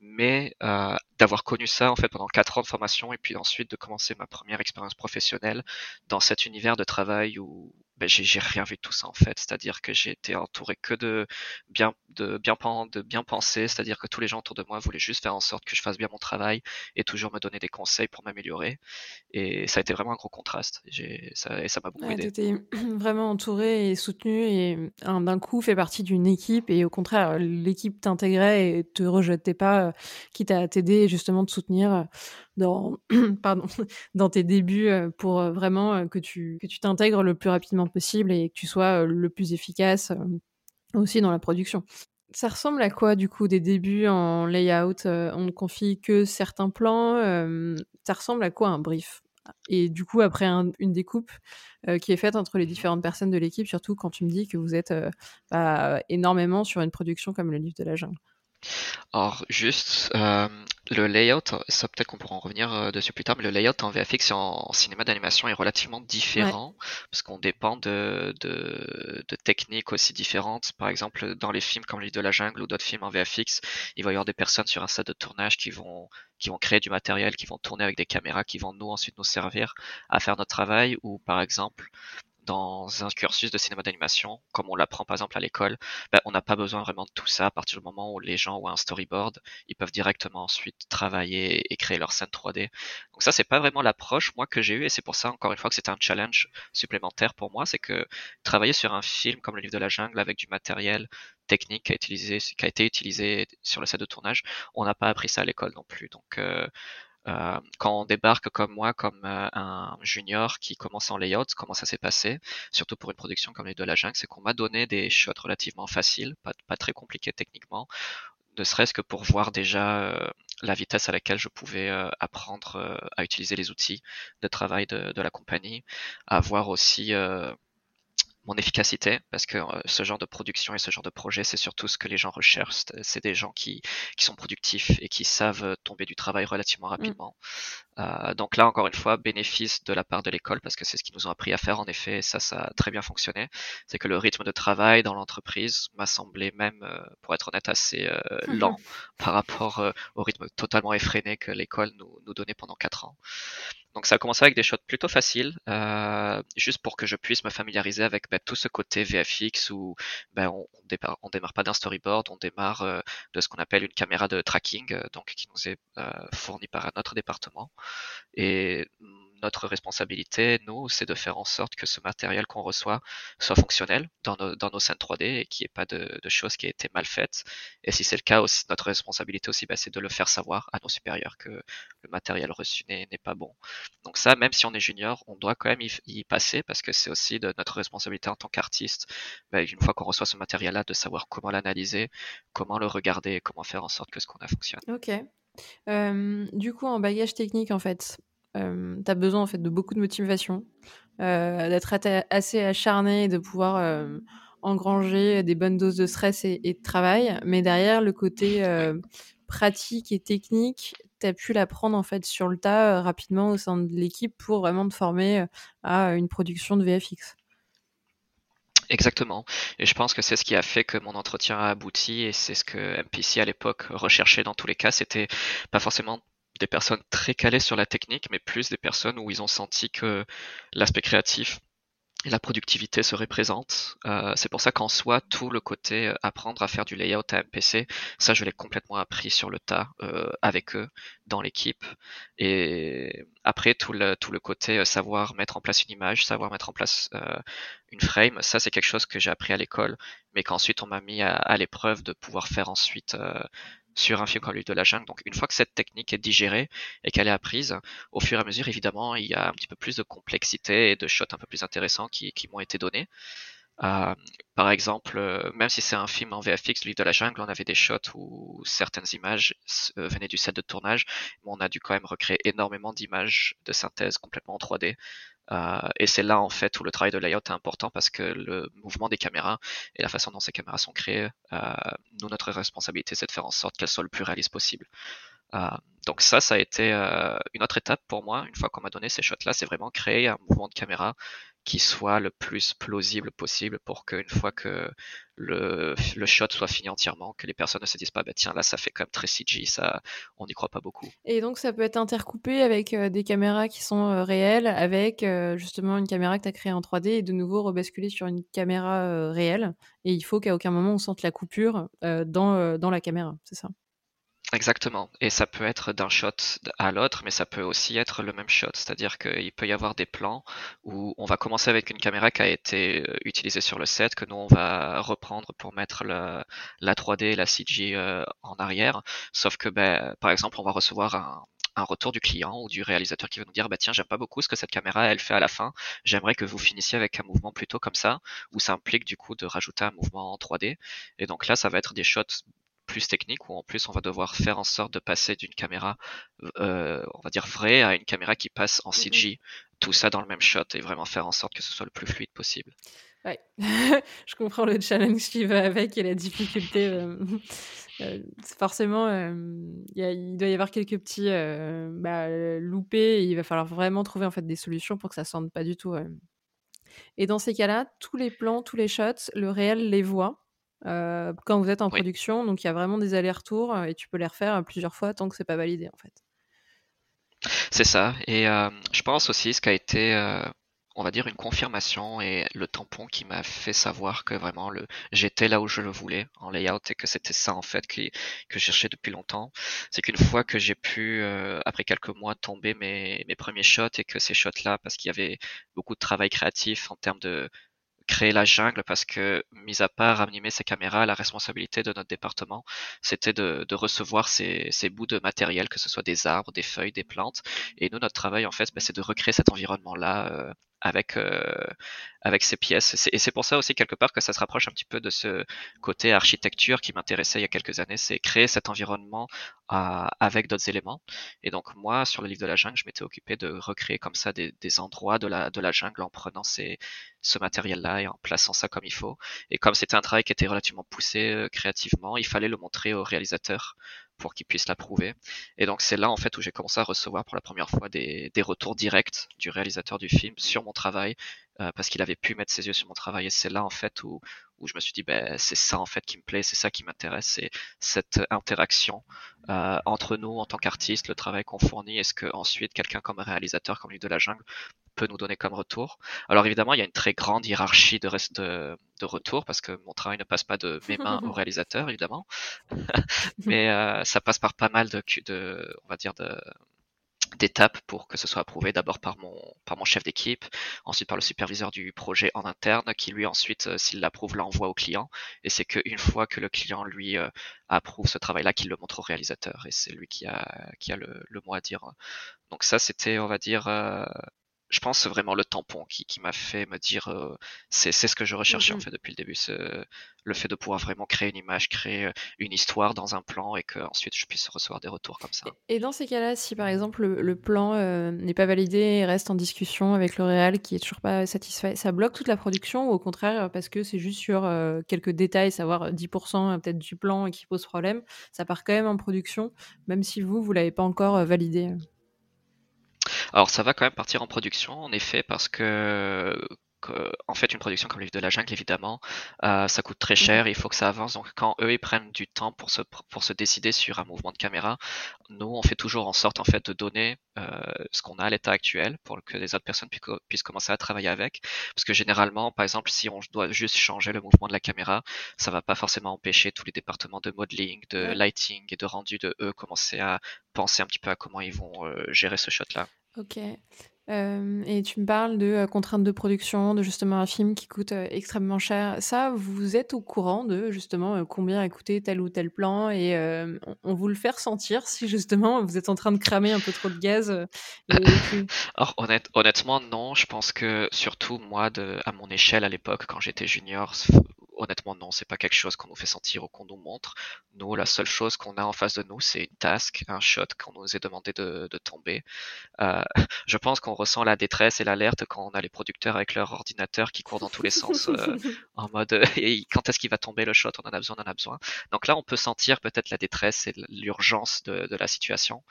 Mais euh, d'avoir connu ça en fait pendant quatre ans de formation et puis ensuite de commencer ma première expérience professionnelle dans cet univers de travail où ben, j'ai rien vu de tout ça en fait. C'est-à-dire que j'ai été entouré que de bien, de bien, de bien penser, c'est-à-dire que tous les gens autour de moi voulaient juste faire en sorte que je fasse bien mon travail et toujours me donner des conseils pour m'améliorer. Et ça a été vraiment un gros contraste. Ça, et ça m'a beaucoup ouais, aidé. étais [CLEARS THROAT] vraiment entouré et soutenu et d'un coup fait partie d'une équipe et au contraire l'équipe t'intégrait et te rejetait pas, quitte à t'aider justement te soutenir dans, [CLEARS THROAT] pardon, [LAUGHS] dans tes débuts pour vraiment que tu que tu t'intègres le plus rapidement possible et que tu sois le plus efficace aussi dans la production. Ça ressemble à quoi du coup des débuts en layout On ne confie que certains plans. ça ressemble à quoi un brief? Et du coup après une découpe qui est faite entre les différentes personnes de l'équipe, surtout quand tu me dis que vous êtes bah, énormément sur une production comme le livre de la jungle. Alors juste euh, le layout, ça peut-être qu'on pourra en revenir euh, dessus plus tard, mais le layout en VFX et en, cinéma d'animation est relativement différent parce qu'on dépend de, de, de, techniques aussi différentes. Par exemple, dans les films comme L'île de la jungle ou d'autres films en VFX, il va y avoir des personnes sur un set de tournage qui vont qui vont créer du matériel, qui vont tourner avec des caméras, qui vont nous ensuite nous servir à faire notre travail. Ou par exemple, dans un cursus de cinéma d'animation, comme on l'apprend par exemple à l'école, ben, on n'a pas besoin vraiment de tout ça à partir du moment où les gens ont un storyboard, ils peuvent directement ensuite travailler et créer leur scène 3D. Donc ça, c'est pas vraiment l'approche moi que j'ai eu et c'est pour ça encore une fois que c'était un challenge supplémentaire pour moi, c'est que travailler sur un film comme le livre de la jungle avec du matériel technique qui a, utilisé, qui a été utilisé sur le set de tournage, on n'a pas appris ça à l'école non plus. Donc euh, euh, quand on débarque comme moi, comme euh, un junior qui commence en layout, comment ça s'est passé, surtout pour une production comme les de la jungle, c'est qu'on m'a donné des shots relativement faciles, pas, très compliqués techniquement, ne serait-ce que pour voir déjà euh, la vitesse à laquelle je pouvais apprendre à utiliser les outils de travail de, de la compagnie, à voir aussi mon efficacité, parce que euh, ce genre de production et ce genre de projet, c'est surtout ce que les gens recherchent. C'est des gens qui, qui sont productifs et qui savent euh, tomber du travail relativement mm. rapidement. Euh, donc là, encore une fois, bénéfice de la part de l'école, parce que c'est ce qu'ils nous ont appris à faire, en effet, ça, ça a très bien fonctionné. C'est que le rythme de travail dans l'entreprise m'a semblé même, pour être honnête, assez lent par rapport au rythme totalement effréné que l'école nous, nous donnait pendant quatre ans. Donc ça a commencé avec des shots plutôt faciles, euh, juste pour que je puisse me familiariser avec bah, tout ce côté VFX où bah, on, on démarre pas d'un storyboard, on démarre euh, de ce qu'on appelle une caméra de tracking, euh, donc qui nous est euh, fournie par un autre département. Et notre responsabilité, nous, c'est de faire en sorte que ce matériel qu'on reçoit soit fonctionnel dans nos, dans scènes 3D et qu'il n'y ait pas de, choses qui aient été mal faites. Et si c'est le cas, notre responsabilité aussi, bah, c'est de le faire savoir à nos supérieurs que le matériel reçu n'est pas bon. Donc ça, même si on est junior, on doit quand même y, passer parce que c'est aussi de notre responsabilité en tant qu'artiste, bah, une fois qu'on reçoit ce matériel-là, de savoir comment l'analyser, comment le regarder, comment faire en sorte que ce qu'on a fonctionne. Ok. Du coup, en bagage technique, en fait, euh, tu as besoin en fait de beaucoup de motivation, euh, d'être assez acharné et de pouvoir euh, engranger des bonnes doses de stress et, de travail. Mais derrière, le côté pratique et technique, tu as pu l'apprendre en fait sur le tas rapidement au sein de l'équipe pour vraiment te former à une production de VFX. Exactement. Et je pense que c'est ce qui a fait que mon entretien a abouti et c'est ce que MPC à l'époque recherchait dans tous les cas. C'était pas forcément des personnes très calées sur la technique, mais plus des personnes où ils ont senti que l'aspect créatif la productivité se représente. Euh, c'est pour ça qu'en soi, tout le côté euh, apprendre à faire du layout à MPC, ça je l'ai complètement appris sur le tas euh, avec eux dans l'équipe. Et après, tout le, tout le côté savoir mettre en place une image, savoir mettre en place une frame, ça c'est quelque chose que j'ai appris à l'école, mais qu'ensuite on m'a mis à l'épreuve de pouvoir faire ensuite sur un film comme lui de la jungle. Donc une fois que cette technique est digérée et qu'elle est apprise, au fur et à mesure, évidemment, il y a un petit peu plus de complexité et de shots un peu plus intéressants qui, m'ont été donnés. Euh, par exemple, euh, même si c'est un film en VFX, lui de la jungle, on avait des shots où certaines images euh, venaient du set de tournage, mais on a dû quand même recréer énormément d'images de synthèse complètement en 3D. Euh, et c'est là en fait où le travail de layout est important parce que le mouvement des caméras et la façon dont ces caméras sont créées, euh, nous notre responsabilité c'est de faire en sorte qu'elles soient le plus réalistes possible. Euh, donc ça, ça a été une autre étape pour moi. Une fois qu'on m'a donné ces shots-là, c'est vraiment créer un mouvement de caméra qui soit le plus plausible possible pour qu'une fois que le, le, shot soit fini entièrement, que les personnes ne se disent pas, bah tiens, là, ça fait quand même très CG, ça, on n'y croit pas beaucoup. Et donc, ça peut être intercoupé avec euh, des caméras qui sont euh, réelles, avec euh, justement une caméra que tu as créée en 3D et de nouveau rebasculer sur une caméra réelle. Et il faut qu'à aucun moment on sente la coupure dans, dans la caméra, c'est ça Exactement. Et ça peut être d'un shot à l'autre, mais ça peut aussi être le même shot. C'est-à-dire qu'il peut y avoir des plans où on va commencer avec une caméra qui a été euh, utilisée sur le set, que nous on va reprendre pour mettre la 3D, la CG euh, en arrière. Sauf que, ben, par exemple, on va recevoir un, un retour du client ou du réalisateur qui va nous dire bah tiens j'aime pas beaucoup ce que cette caméra elle fait à la fin j'aimerais que vous finissiez avec un mouvement plutôt comme ça où ça implique du coup de rajouter un mouvement en 3D et donc là ça va être des shots plus technique où en plus on va devoir faire en sorte de passer d'une caméra, euh, on va dire vraie, à une caméra qui passe en CG, mm-hmm. tout ça dans le même shot et vraiment faire en sorte que ce soit le plus fluide possible. Ouais, [LAUGHS] je comprends le challenge qui va avec et la difficulté. Euh, [LAUGHS] euh, forcément, il doit y avoir quelques petits bah, loupés et il va falloir vraiment trouver en fait des solutions pour que ça ne sente pas du tout. Et dans ces cas-là, tous les plans, tous les shots, le réel les voit euh, quand vous êtes en production. Donc il y a vraiment des allers-retours et tu peux les refaire plusieurs fois tant que c'est pas validé en fait. C'est ça. Et je pense aussi ce qui a été, on va dire, une confirmation et le tampon qui m'a fait savoir que vraiment le j'étais là où je le voulais en layout et que c'était ça en fait que, que je cherchais depuis longtemps. C'est qu'une fois que j'ai pu, après quelques mois, tomber mes, mes premiers shots et que ces shots-là, parce qu'il y avait beaucoup de travail créatif en termes de créer la jungle parce que, mis à part animer ces caméras, la responsabilité de notre département, c'était de, recevoir ces, ces, bouts de matériel, que ce soit des arbres, des feuilles, des plantes. Et nous, notre travail, en fait, ben, c'est de recréer cet environnement-là euh, avec euh, avec ces pièces. Et c'est pour ça aussi quelque part que ça se rapproche un petit peu de ce côté architecture qui m'intéressait il y a quelques années, c'est créer cet environnement euh, avec d'autres éléments. Et donc moi, sur le livre de la jungle, je m'étais occupé de recréer comme ça des, des, endroits de la de la jungle en prenant ces ce matériel-là et en plaçant ça comme il faut. Et comme c'était un travail qui était relativement poussé euh, créativement, il fallait le montrer au réalisateur pour qu'il puisse l'approuver. Et donc c'est là en fait où j'ai commencé à recevoir pour la première fois des, des retours directs du réalisateur du film sur mon travail euh, parce qu'il avait pu mettre ses yeux sur mon travail et c'est là en fait où, où je me suis dit ben c'est ça en fait qui me plaît, c'est ça qui m'intéresse, c'est cette interaction euh, entre nous en tant qu'artistes, le travail qu'on fournit, est-ce que ensuite quelqu'un comme un réalisateur comme lui de la jungle peut nous donner comme retour? Alors évidemment, il y a une très grande hiérarchie de, reste de, de retour parce que mon travail ne passe pas de mes mains au [LAUGHS] réalisateur, évidemment, [LAUGHS] [LAUGHS] mais euh, ça passe par pas mal de, de on va dire de d'étapes pour que ce soit approuvé. D'abord par mon par mon chef d'équipe, ensuite par le superviseur du projet en interne qui lui ensuite euh, s'il l'approuve l'envoie au client. Et c'est qu'une fois que le client lui euh, approuve ce travail là qu'il le montre au réalisateur. Et c'est lui qui a qui a le, le mot à dire. Donc ça c'était on va dire euh, je pense c'est vraiment le tampon qui, qui m'a fait me dire euh, c'est ce que je recherchais en Mhm. fait depuis le début le fait de pouvoir vraiment créer une image créer euh, une histoire dans un plan et que ensuite je puisse recevoir des retours comme ça Et dans ces cas-là, si par exemple le, le plan euh, n'est pas validé et reste en discussion avec le réal qui est toujours pas satisfait, ça bloque toute la production ou au contraire parce que c'est juste sur euh, quelques détails, savoir 10% euh, peut-être du plan et qui pose problème, ça part quand même en production, même si vous, vous l'avez pas encore validé. Alors ça va quand même partir en production, en effet, parce que, en fait une production comme le livre de la jungle, évidemment, euh, ça coûte très Mhm. cher, il faut que ça avance. Donc quand eux ils prennent du temps pour se pour se décider sur un mouvement de caméra, nous on fait toujours en sorte en fait de donner euh, ce qu'on a à l'état actuel pour que les autres personnes puissent, co- puissent commencer à travailler avec. Parce que généralement, par exemple, si on doit juste changer le mouvement de la caméra, ça va pas forcément empêcher tous les départements de modeling, de lighting et de rendu de eux commencer à penser un petit peu à comment ils vont euh, gérer ce shot là. Ok. Euh, et tu me parles de euh, contraintes de production, de justement un film qui coûte euh, extrêmement cher. Ça, vous êtes au courant de justement combien a coûté tel ou tel plan et on, vous le fait ressentir si justement vous êtes en train de cramer un peu trop de gaz. Alors [COUGHS] honnête- honnêtement non, je pense que surtout moi à mon échelle à l'époque quand j'étais junior, honnêtement non, c'est pas quelque chose qu'on nous fait sentir ou qu'on nous montre. Nous, la seule chose qu'on a en face de nous, c'est une task, un shot qu'on nous est demandé de, de tomber. Euh, [LAUGHS] je pense qu'on ressent la détresse et l'alerte quand on a les producteurs avec leur ordinateur qui courent dans tous les sens euh, [LAUGHS] en mode euh, [LAUGHS] et quand est-ce qu'il va tomber le shot, on en a besoin, on en a besoin. Donc là, on peut sentir peut-être la détresse et l'urgence de, de la situation,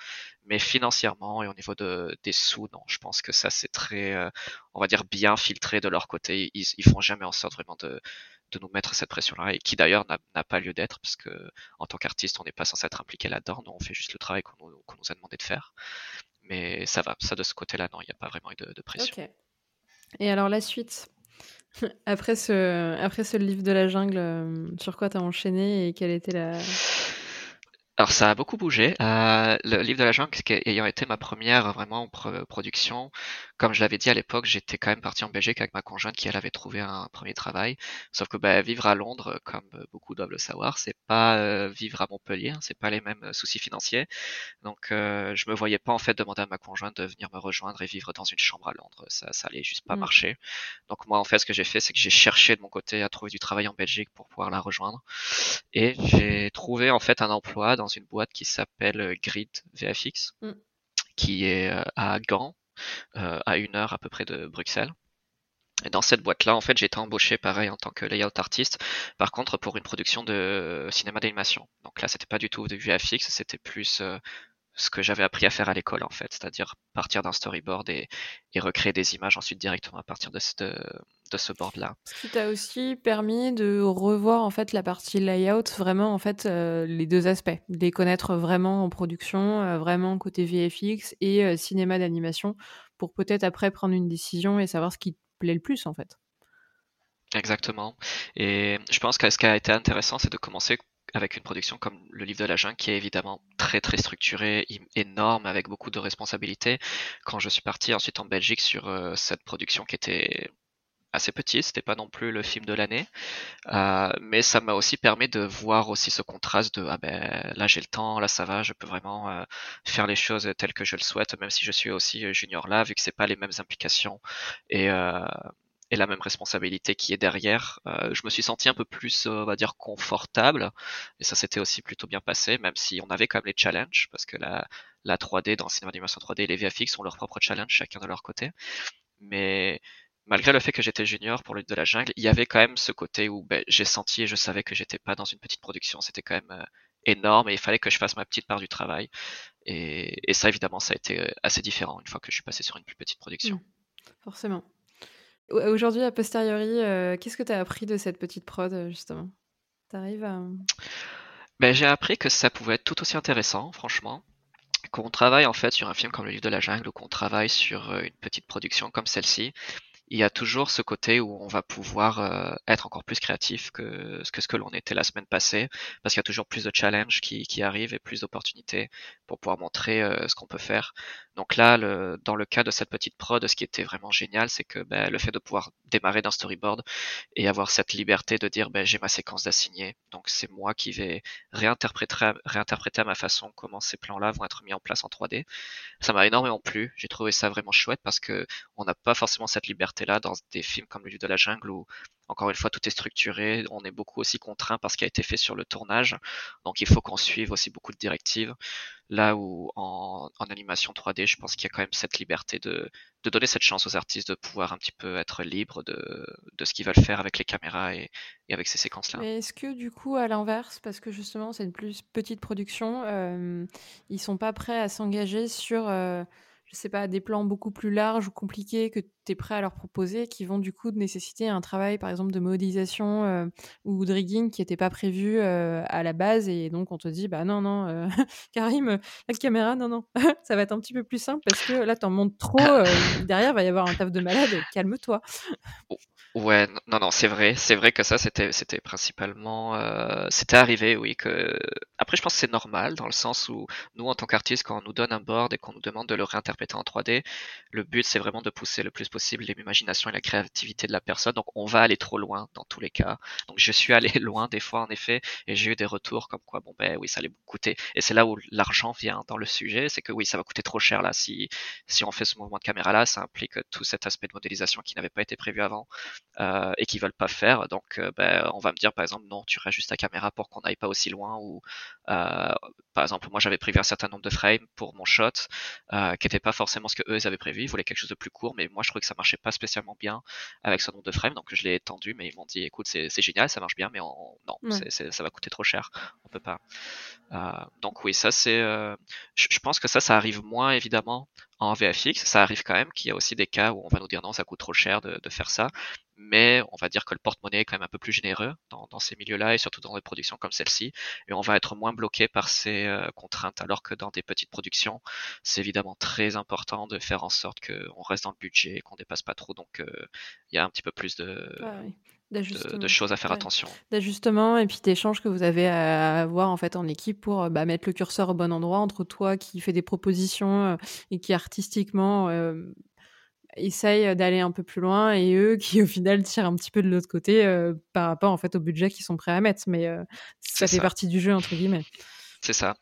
mais financièrement et au niveau de, des sous, non, je pense que ça c'est très, euh, on va dire bien filtré de leur côté. Ils, ils font jamais en sorte vraiment de de nous mettre cette pression-là et qui d'ailleurs n'a pas lieu d'être parce que en tant qu'artiste, on n'est pas censé être impliqué là-dedans, on fait juste le travail qu'on nous, a demandé de faire. Mais ça va, ça de ce côté-là, non, il n'y a pas vraiment eu de, pression. Et alors la suite? [LAUGHS] Après ce ce livre de la jungle, euh, sur quoi t'as enchaîné et quelle était la Alors ça a beaucoup bougé. Euh, le livre de la jungle qui- ayant été ma première vraiment pro- production, comme je l'avais dit à l'époque, j'étais quand même parti en Belgique avec ma conjointe qui elle avait trouvé un premier travail. Sauf que bah, vivre à Londres, comme beaucoup doivent le savoir, c'est pas euh, vivre à Montpellier, hein, c'est pas les mêmes soucis financiers. Donc euh, je me voyais pas en fait demander à ma conjointe de venir me rejoindre et vivre dans une chambre à Londres. Ça, ça allait juste pas Mm. marcher. Donc moi en fait ce que j'ai fait, c'est que j'ai cherché de mon côté à trouver du travail en Belgique pour pouvoir la rejoindre. Et j'ai trouvé en fait un emploi dans une boîte qui s'appelle euh, Grid VFX, Mm. qui est euh, à Gand, euh, à une heure à peu près de Bruxelles. Et dans cette boîte-là, en fait, j'ai été embauché pareil en tant que layout artiste. Par contre, pour une production de cinéma d'animation. Donc là, c'était pas du tout du VFX, c'était plus ce que j'avais appris à faire à l'école, en fait. C'est-à-dire partir d'un storyboard et, et recréer des images ensuite directement à partir de ce, de, de ce board-là. Ce qui t'a aussi permis de revoir en fait la partie layout, vraiment en fait euh, les deux aspects, les connaître vraiment en production, euh, vraiment côté VFX et euh, cinéma d'animation, pour peut-être après prendre une décision et savoir ce qui te plaît le plus en fait. Exactement. Et je pense que ce qui a été intéressant, c'est de commencer avec une production comme le livre de la jungle, qui est évidemment très très structurée, énorme, avec beaucoup de responsabilités. Quand je suis parti ensuite en Belgique sur euh, cette production qui était assez petite, c'était pas non plus le film de l'année, euh, mais ça m'a aussi permis de voir aussi ce contraste de ah ben là j'ai le temps, là ça va, je peux vraiment euh, faire les choses telles que je le souhaite, même si je suis aussi junior là, vu que c'est pas les mêmes implications et euh, et la même responsabilité qui est derrière. Euh, je me suis senti un peu plus, euh, on va dire, confortable, et ça s'était aussi plutôt bien passé, même si on avait quand même les challenges, parce que la, la 3D dans le cinéma d'animation 3D et les VFX ont leur propre challenge, chacun de leur côté. Mais malgré le fait que j'étais junior pour le de la jungle, il y avait quand même ce côté où ben, j'ai senti et je savais que j'étais pas dans une petite production, c'était quand même euh, énorme et il fallait que je fasse ma petite part du travail. Et, ça, évidemment, ça a été assez différent une fois que je suis passé sur une plus petite production. Mmh, forcément. Aujourd'hui, a posteriori, euh, qu'est-ce que tu as appris de cette petite prod, justement? T'arrives à... Ben, j'ai appris que ça pouvait être tout aussi intéressant, franchement. Qu'on travaille en fait sur un film comme Le Livre de la Jungle ou qu'on travaille sur une petite production comme celle-ci, il y a toujours ce côté où on va pouvoir euh, être encore plus créatif que, ce que l'on était la semaine passée, parce qu'il y a toujours plus de challenges qui, qui arrivent et plus d'opportunités pour pouvoir montrer euh, ce qu'on peut faire. Donc là, le, dans le cas de cette petite prod, ce qui était vraiment génial, c'est que ben, le fait de pouvoir démarrer d'un storyboard et avoir cette liberté de dire ben, j'ai ma séquence d'assigner, donc c'est moi qui vais réinterpréter, réinterpréter à ma façon comment ces plans-là vont être mis en place en 3D. Ça m'a énormément plu, j'ai trouvé ça vraiment chouette parce que on n'a pas forcément cette liberté là dans des films comme Le Lieu de la Jungle où, encore une fois, tout est structuré. On est beaucoup aussi contraint par ce qui a été fait sur le tournage. Donc, il faut qu'on suive aussi beaucoup de directives. Là où, en, animation 3D, je pense qu'il y a quand même cette liberté de, de, donner cette chance aux artistes de pouvoir un petit peu être libres de, de ce qu'ils veulent faire avec les caméras et, et avec ces séquences-là. Est-ce que, du coup, à l'inverse, parce que justement, c'est une plus petite production, euh, ils sont pas prêts à s'engager sur. Euh, je sais pas, des plans beaucoup plus larges ou compliqués que tu es prêt à leur proposer, qui vont du coup nécessiter un travail, par exemple, de modélisation euh, ou de rigging qui n'était pas prévu euh, à la base. Et donc, on te dit, bah non, non, euh, [LAUGHS] Karim, la caméra, non, non, [LAUGHS] ça va être un petit peu plus simple parce que là, tu en montes trop. [COUGHS] derrière, il va y avoir un taf de malade. Calme-toi. Ouais, non, non, c'est vrai, c'est vrai que ça, c'était, c'était principalement, euh, c'était arrivé, oui, que, après, je pense que c'est normal, dans le sens où, nous, en tant qu'artistes, quand on nous donne un board et qu'on nous demande de le réinterpréter en 3D, le but, c'est vraiment de pousser le plus possible l'imagination et la créativité de la personne, donc on va aller trop loin, dans tous les cas. Donc, je suis allé [LAUGHS] loin, des fois, en effet, et j'ai eu des retours comme quoi, bon, ben, oui, ça allait beaucoup coûter. Et c'est là où l'argent vient dans le sujet, c'est que, oui, ça va coûter trop cher, là, si, si on fait ce mouvement de caméra-là, ça implique tout cet aspect de modélisation qui n'avait pas été prévu avant euh, et qui veulent pas faire. Donc, euh, ben, on va me dire par exemple non, tu juste ta caméra pour qu'on n'aille pas aussi loin. Ou euh, par exemple, moi j'avais prévu un certain nombre de frames pour mon shot, qui n'était pas forcément ce que eux ils avaient prévu. Ils voulaient quelque chose de plus court, mais moi je trouvais que ça marchait pas spécialement bien avec ce nombre de frames. Donc je l'ai étendu, mais ils m'ont dit écoute c'est génial, ça marche bien, mais non, ça va coûter trop cher, on peut pas. donc oui, ça c'est, je pense que ça ça arrive moins évidemment en VFX. Ça arrive quand même qu'il y a aussi des cas où on va nous dire non, ça coûte trop cher de, de faire ça. Mais on va dire que le porte-monnaie est quand même un peu plus généreux dans, dans ces milieux-là et surtout dans des productions comme celle-ci. Et on va être moins bloqué par ces euh, contraintes. Alors que dans des petites productions, c'est évidemment très important de faire en sorte qu'on reste dans le budget et qu'on dépasse pas trop. Donc euh, il y a un petit peu plus de, de, choses à faire attention. D'ajustement et puis d'échanges que vous avez à avoir en fait en équipe pour bah, mettre le curseur au bon endroit entre toi qui fait des propositions euh, et qui artistiquement euh, essaye d'aller un peu plus loin et eux [LAUGHS] qui au final tirent un petit peu de l'autre côté euh, par rapport en fait au budget qu'ils sont prêts à mettre. Mais ça fait partie du jeu entre guillemets. C'est ça.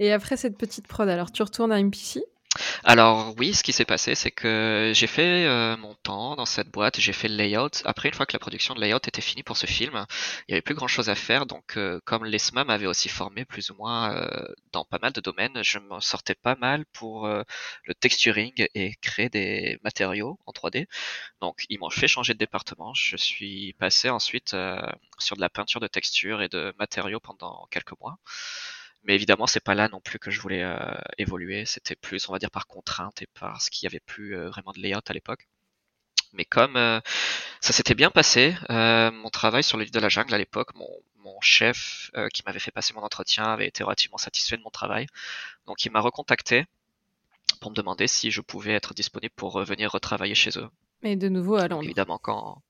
Et après cette petite prod, alors tu retournes à MPC alors oui, ce qui s'est passé, c'est que j'ai fait euh, mon temps dans cette boîte, j'ai fait le layout. Après, une fois que la production de layout était finie pour ce film, il n'y avait plus grand-chose à faire. Donc, euh, comme l'ESMA m'avait aussi formé plus ou moins euh, dans pas mal de domaines, je m'en sortais pas mal pour le texturing et créer des matériaux en 3D. Donc, ils m'ont fait changer de département. Je suis passé ensuite sur de la peinture de texture et de matériaux pendant quelques mois. Mais évidemment, c'est pas là non plus que je voulais euh, évoluer. C'était plus, on va dire, par contrainte et parce qu'il y avait plus euh, vraiment de layout à l'époque. Mais comme euh, ça s'était bien passé, mon travail sur le livre de la jungle à l'époque, mon, mon, chef qui m'avait fait passer mon entretien avait été relativement satisfait de mon travail. Donc il m'a recontacté pour me demander si je pouvais être disponible pour revenir retravailler chez eux. Mais de nouveau à Londres. Évidemment, quand.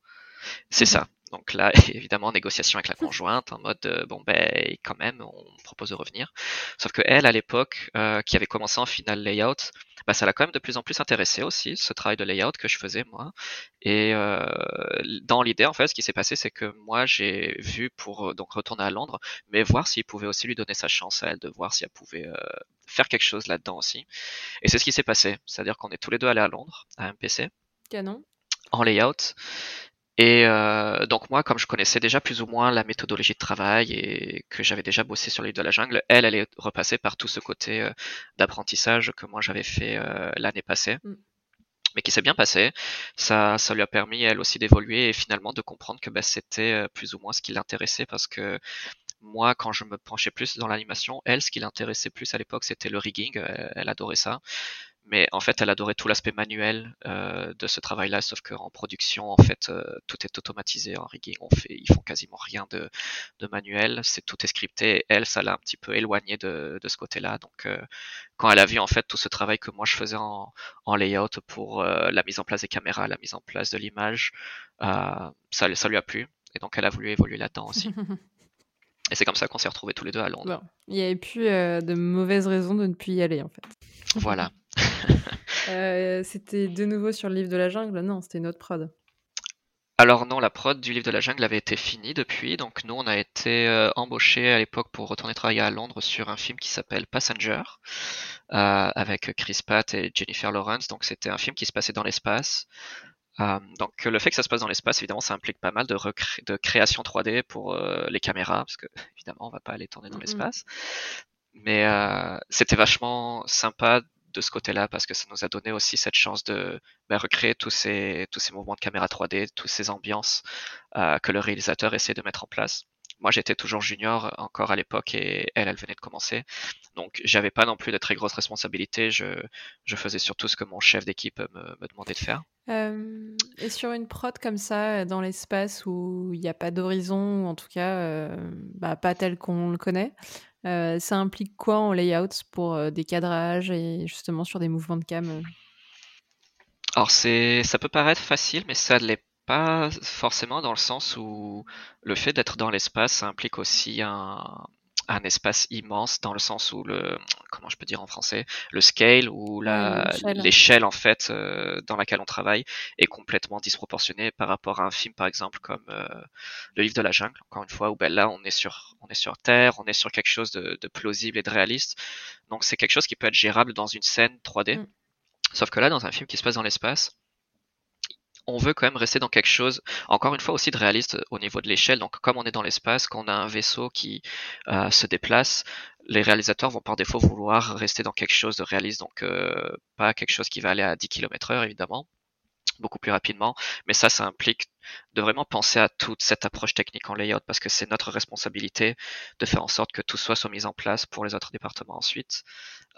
C'est ça. Donc là, [LAUGHS] évidemment, négociation avec la conjointe, en mode euh, bon ben quand même, on propose de revenir. Sauf que elle, à l'époque, euh, qui avait commencé en final layout, bah, ça l'a quand même de plus en plus intéressé aussi, ce travail de layout que je faisais moi. Et euh, dans l'idée, en fait, ce qui s'est passé, c'est que moi, j'ai vu pour donc retourner à Londres, mais voir s'il pouvait aussi lui donner sa chance à elle, de voir si elle pouvait faire quelque chose là-dedans aussi. Et c'est ce qui s'est passé, c'est-à-dire qu'on est tous les deux allés à Londres, à MPC. Canon en layout. Et euh, donc moi, comme je connaissais déjà plus ou moins la méthodologie de travail et que j'avais déjà bossé sur l'île de la jungle, elle, elle est repassée par tout ce côté euh, d'apprentissage que moi j'avais fait euh, l'année passée. Mm. mais qui s'est bien passé. Ça, ça lui a permis elle aussi d'évoluer et finalement de comprendre que bah, c'était plus ou moins ce qui l'intéressait parce que moi, quand je me penchais plus dans l'animation, elle, ce qui l'intéressait plus à l'époque, c'était le rigging. Elle adorait ça. Mais en fait, elle adorait tout l'aspect manuel euh, de ce travail-là, sauf qu'en production, en fait, euh, tout est automatisé en rigging. On fait, ils font quasiment rien de, de manuel, c'est tout est scripté. Elle, ça l'a un petit peu éloigné de, de ce côté-là. Donc, euh, quand elle a vu en fait tout ce travail que moi je faisais en, en layout pour la mise en place des caméras, la mise en place de l'image, ça, ça lui a plu. Et donc, elle a voulu évoluer là-dedans aussi. [LAUGHS] Et c'est comme ça qu'on s'est retrouvés tous les deux à Londres. Bon. Il n'y avait plus de mauvaises raisons de ne plus y aller, en fait. Voilà. [LAUGHS] Euh, c'était de nouveau sur le livre de la jungle? Non, c'était une autre prod. Alors non, la prod du livre de la jungle avait été finie depuis, donc nous on a été euh, embauchés à l'époque pour retourner travailler à Londres sur un film qui s'appelle Passenger, euh, avec Chris Pratt et Jennifer Lawrence. Donc c'était un film qui se passait dans l'espace. donc le fait que ça se passe dans l'espace, évidemment, ça implique pas mal de, de création 3D pour les caméras, parce que [LAUGHS] évidemment on va pas aller tourner dans l'espace. Mais c'était vachement sympa de ce côté-là parce que ça nous a donné aussi cette chance de bah, recréer tous ces, tous ces mouvements de caméra 3D, toutes ces ambiances euh, que le réalisateur essaie de mettre en place. Moi, j'étais toujours junior encore à l'époque et elle, elle venait de commencer. Donc, j'avais pas non plus de très grosses responsabilités. Je, je faisais surtout ce que mon chef d'équipe me, me, demandait de faire. Euh, et sur une prod comme ça, dans l'espace où il n'y a pas d'horizon, ou en tout cas euh, bah, pas tel qu'on le connaît, euh, ça implique quoi en layout pour euh, des cadrages et justement sur des mouvements de cam euh? Alors c'est, ça peut paraître facile, mais ça ne l'est pas forcément dans le sens où le fait d'être dans l'espace, ça implique aussi un, un espace immense dans le sens où le comment je peux dire en français le scale ou la l'échelle. en fait euh, dans laquelle on travaille est complètement disproportionnée par rapport à un film par exemple comme euh, le livre de la jungle encore une fois où ben là on est sur on est sur terre on est sur quelque chose de, de plausible et de réaliste. Donc c'est quelque chose qui peut être gérable dans une scène 3D mm. sauf que là dans un film qui se passe dans l'espace on veut quand même rester dans quelque chose, encore une fois aussi de réaliste au niveau de l'échelle. Donc comme on est dans l'espace, qu'on a un vaisseau qui euh, se déplace, les réalisateurs vont par défaut vouloir rester dans quelque chose de réaliste, donc euh, pas quelque chose qui va aller à 10 km heure évidemment beaucoup plus rapidement. Mais ça, ça implique de vraiment penser à toute cette approche technique en layout parce que c'est notre responsabilité de faire en sorte que tout soit, soit mis en place pour les autres départements ensuite.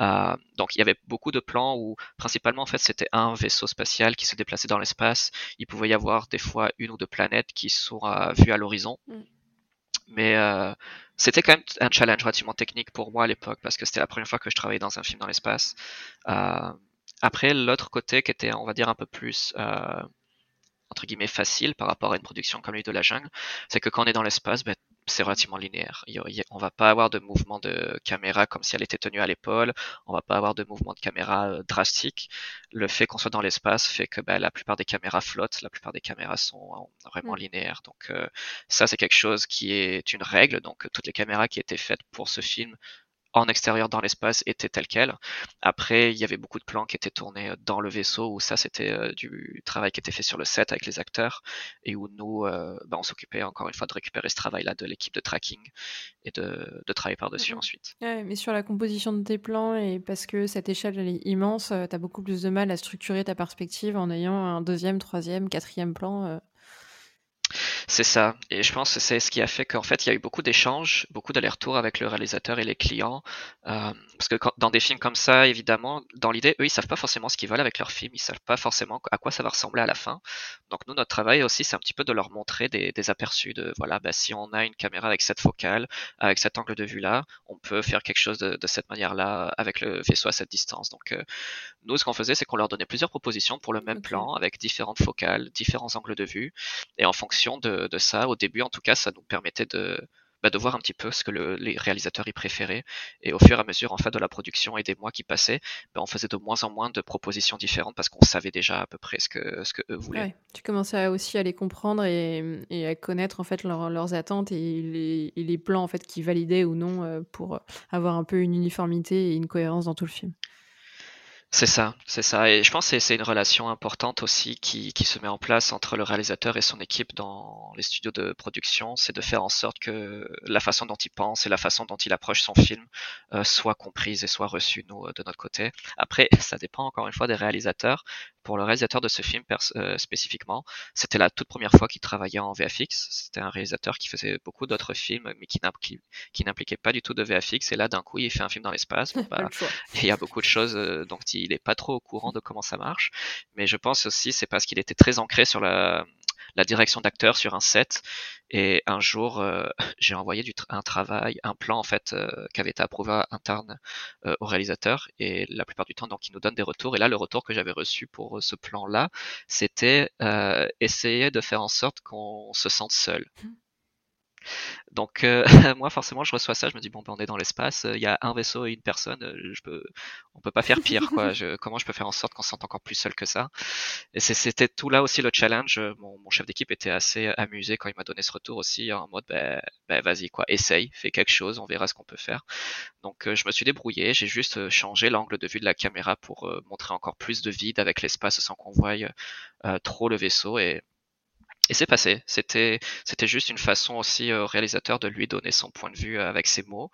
Euh, donc il y avait beaucoup de plans où principalement en fait c'était un vaisseau spatial qui se déplaçait dans l'espace. Il pouvait y avoir des fois une ou deux planètes qui sont euh, vues à l'horizon. Mm. Mais euh, c'était quand même un challenge relativement technique pour moi à l'époque parce que c'était la première fois que je travaillais dans un film dans l'espace. Après, l'autre côté qui était, on va dire, un peu plus euh, entre guillemets facile par rapport à une production comme lui de la jungle, c'est que quand on est dans l'espace, ben, c'est relativement linéaire. On va pas avoir de mouvement de caméra comme si elle était tenue à l'épaule. On va pas avoir de mouvement de caméra euh, drastique. Le fait qu'on soit dans l'espace fait que ben, la plupart des caméras flottent, la plupart des caméras sont vraiment mm. linéaires. Donc euh, ça, c'est quelque chose qui est une règle. Donc toutes les caméras qui étaient faites pour ce film en extérieur dans l'espace était tel quel. Après, il y avait beaucoup de plans qui étaient tournés euh, dans le vaisseau, où ça c'était euh, du travail qui était fait sur le set avec les acteurs, et où nous, euh, bah, on s'occupait encore une fois de récupérer ce travail-là de l'équipe de tracking et de, travailler par-dessus ensuite. mais sur la composition de tes plans, et parce que cette échelle elle est immense, tu as beaucoup plus de mal à structurer ta perspective en ayant un deuxième, troisième, quatrième plan. C'est ça. Et je pense que c'est ce qui a fait qu'en fait, il y a eu beaucoup d'échanges, beaucoup d'allers-retours avec le réalisateur et les clients. Euh, parce que dans des films comme ça, évidemment, dans l'idée, eux, ils savent pas forcément ce qu'ils veulent avec leur film. Ils savent pas forcément à quoi ça va ressembler à la fin. Donc nous, notre travail aussi, c'est un petit peu de leur montrer des, aperçus de, voilà, bah, si on a une caméra avec cette focale, avec cet angle de vue-là, on peut faire quelque chose de, cette manière-là avec le vaisseau à cette distance. Donc euh, nous, ce qu'on faisait, c'est qu'on leur donnait plusieurs propositions pour le même plan, avec différentes focales, différents angles de vue. Et en fonction de ça. Au début, en tout cas, ça nous permettait de, bah, de voir un petit peu ce que les réalisateurs y préféraient. Et au fur et à mesure, en fait, de la production et des mois qui passaient, bah, on faisait de moins en moins de propositions différentes parce qu'on savait déjà à peu près ce que, ce que eux voulaient. tu commençais aussi à les comprendre et, à connaître en fait leurs attentes et les, et les, plans en fait qui validaient ou non euh, pour avoir un peu une uniformité et une cohérence dans tout le film. C'est ça, c'est ça. Et je pense que c'est une relation importante aussi qui, qui, se met en place entre le réalisateur et son équipe dans les studios de production. C'est de faire en sorte que la façon dont il pense et la façon dont il approche son film euh, soit comprise et soit reçue, nous, de notre côté. Après, [LAUGHS] ça dépend encore une fois des réalisateurs pour le réalisateur de ce film euh, spécifiquement, c'était la toute première fois qu'il travaillait en VFX. C'était un réalisateur qui faisait beaucoup d'autres films, mais qui, qui n'impliquait pas du tout de VFX. Et là, d'un coup, il fait un film dans l'espace. [LAUGHS] bah, il y a beaucoup de choses euh, dont il n'est pas trop au courant de comment ça marche. Mais je pense aussi c'est parce qu'il était très ancré sur la, la direction d'acteur sur un set. Et un jour, euh, [LAUGHS] j'ai envoyé du un travail, un plan en fait euh, qui avait été approuvé interne euh, au réalisateur. Et la plupart du temps, donc, il nous donne des retours. Et là, le retour que j'avais reçu pour ce plan-là, c'était essayer de faire en sorte qu'on se sente seul. Donc euh, [LAUGHS] moi forcément je reçois ça, je me dis bon ben on est dans l'espace, il y a un vaisseau et une personne, euh, je peux, on peut pas faire pire quoi. [LAUGHS] Je, comment je peux faire en sorte qu'on se sente encore plus seul que ça? Et c'était tout là aussi le challenge. Mon, mon chef d'équipe était assez amusé quand il m'a donné ce retour aussi en mode ben, ben vas-y quoi, essaye, fais quelque chose, on verra ce qu'on peut faire. Donc euh, je me suis débrouillé, j'ai juste changé l'angle de vue de la caméra pour montrer encore plus de vide avec l'espace sans qu'on voie trop le vaisseau et et c'est passé. C'était, c'était juste une façon aussi au réalisateur de lui donner son point de vue avec ses mots.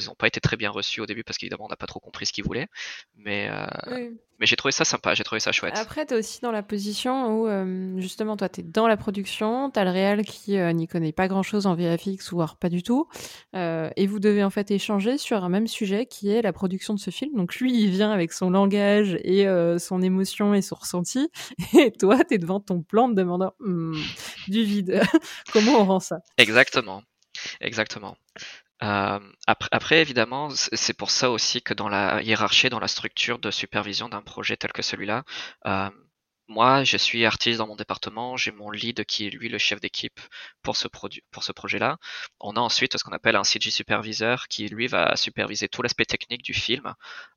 Ils n'ont pas été très bien reçus au début parce qu'évidemment on n'a pas trop compris ce qu'ils voulaient. Mais, euh, mais j'ai trouvé ça sympa, j'ai trouvé ça chouette. Après, tu es aussi dans la position où euh, justement toi tu es dans la production, tu as le réel qui euh, n'y connaît pas grand chose en VFX ou voire pas du tout. et vous devez en fait échanger sur un même sujet qui est la production de ce film. Donc lui il vient avec son langage et son émotion et son ressenti. [LAUGHS] Et toi tu es devant ton plan de demandant hmm, du vide. [LAUGHS] Comment on rend ça? Exactement. Exactement. Euh, après, après, évidemment, c'est pour ça aussi que dans la hiérarchie, dans la structure de supervision d'un projet tel que celui-là, euh, moi, je suis artiste dans mon département, j'ai mon lead qui est lui le chef d'équipe pour ce, pour ce projet-là. On a ensuite ce qu'on appelle un CG superviseur qui lui va superviser tout l'aspect technique du film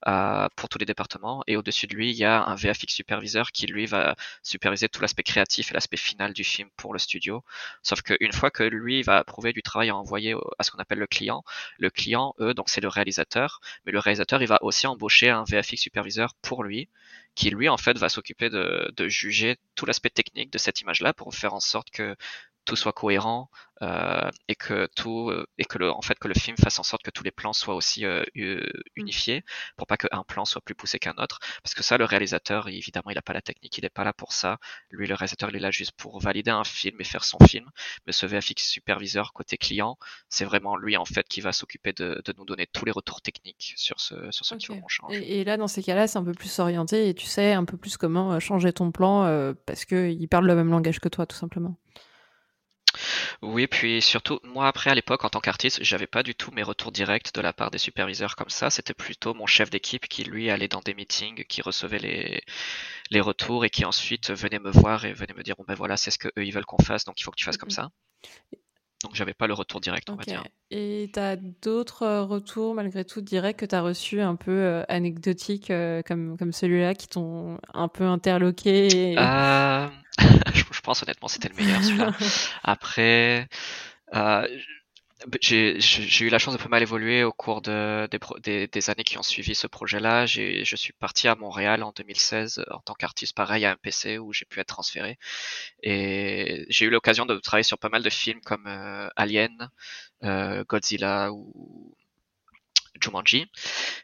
euh, pour tous les départements. Et au-dessus de lui, il y a un VFX superviseur qui lui va superviser tout l'aspect créatif et l'aspect final du film pour le studio. Sauf qu'une fois que lui va approuver du travail à envoyer à ce qu'on appelle le client, le client, eux, donc c'est le réalisateur, mais le réalisateur, il va aussi embaucher un VFX superviseur pour lui qui lui en fait va s'occuper de, de, juger tout l'aspect technique de cette image là pour faire en sorte que tout soit cohérent euh, et que tout euh, et que le en fait que le film fasse en sorte que tous les plans soient aussi euh, mm. unifiés pour pas qu'un plan soit plus poussé qu'un autre. Parce que ça le réalisateur évidemment il a pas la technique il est pas là pour ça. Lui le réalisateur il est là juste pour valider un film et faire son film. Mais ce VFX superviseur côté client c'est vraiment lui en fait qui va s'occuper de, de, nous donner tous les retours techniques sur ce sur ce okay. change. Et, et, là dans ces cas-là c'est un peu plus orienté et tu sais un peu plus comment changer ton plan parce que il parle le même langage que toi tout simplement oui, puis surtout, moi après à l'époque, en tant qu'artiste, j'avais pas du tout mes retours directs de la part des superviseurs comme ça. C'était plutôt mon chef d'équipe qui lui allait dans des meetings, qui recevait les, les retours et qui ensuite venait me voir et venait me dire bon ben voilà, c'est ce que eux ils veulent qu'on fasse, donc il faut que tu fasses comme ça. Donc j'avais pas le retour direct, on va dire. Et tu as d'autres euh, retours malgré tout directs que tu as reçus un peu euh, anecdotiques euh, comme, comme celui-là qui t'ont un peu interloqué [LAUGHS] je pense honnêtement c'était le meilleur celui-là. [LAUGHS] Après, j'ai eu la chance de pas mal évoluer au cours de, des, des, années qui ont suivi ce projet-là. Je suis parti à Montréal en 2016 en tant qu'artiste pareil à un PC où j'ai pu être transféré. Et j'ai eu l'occasion de travailler sur pas mal de films comme euh, Alien, euh, Godzilla ou Jumanji.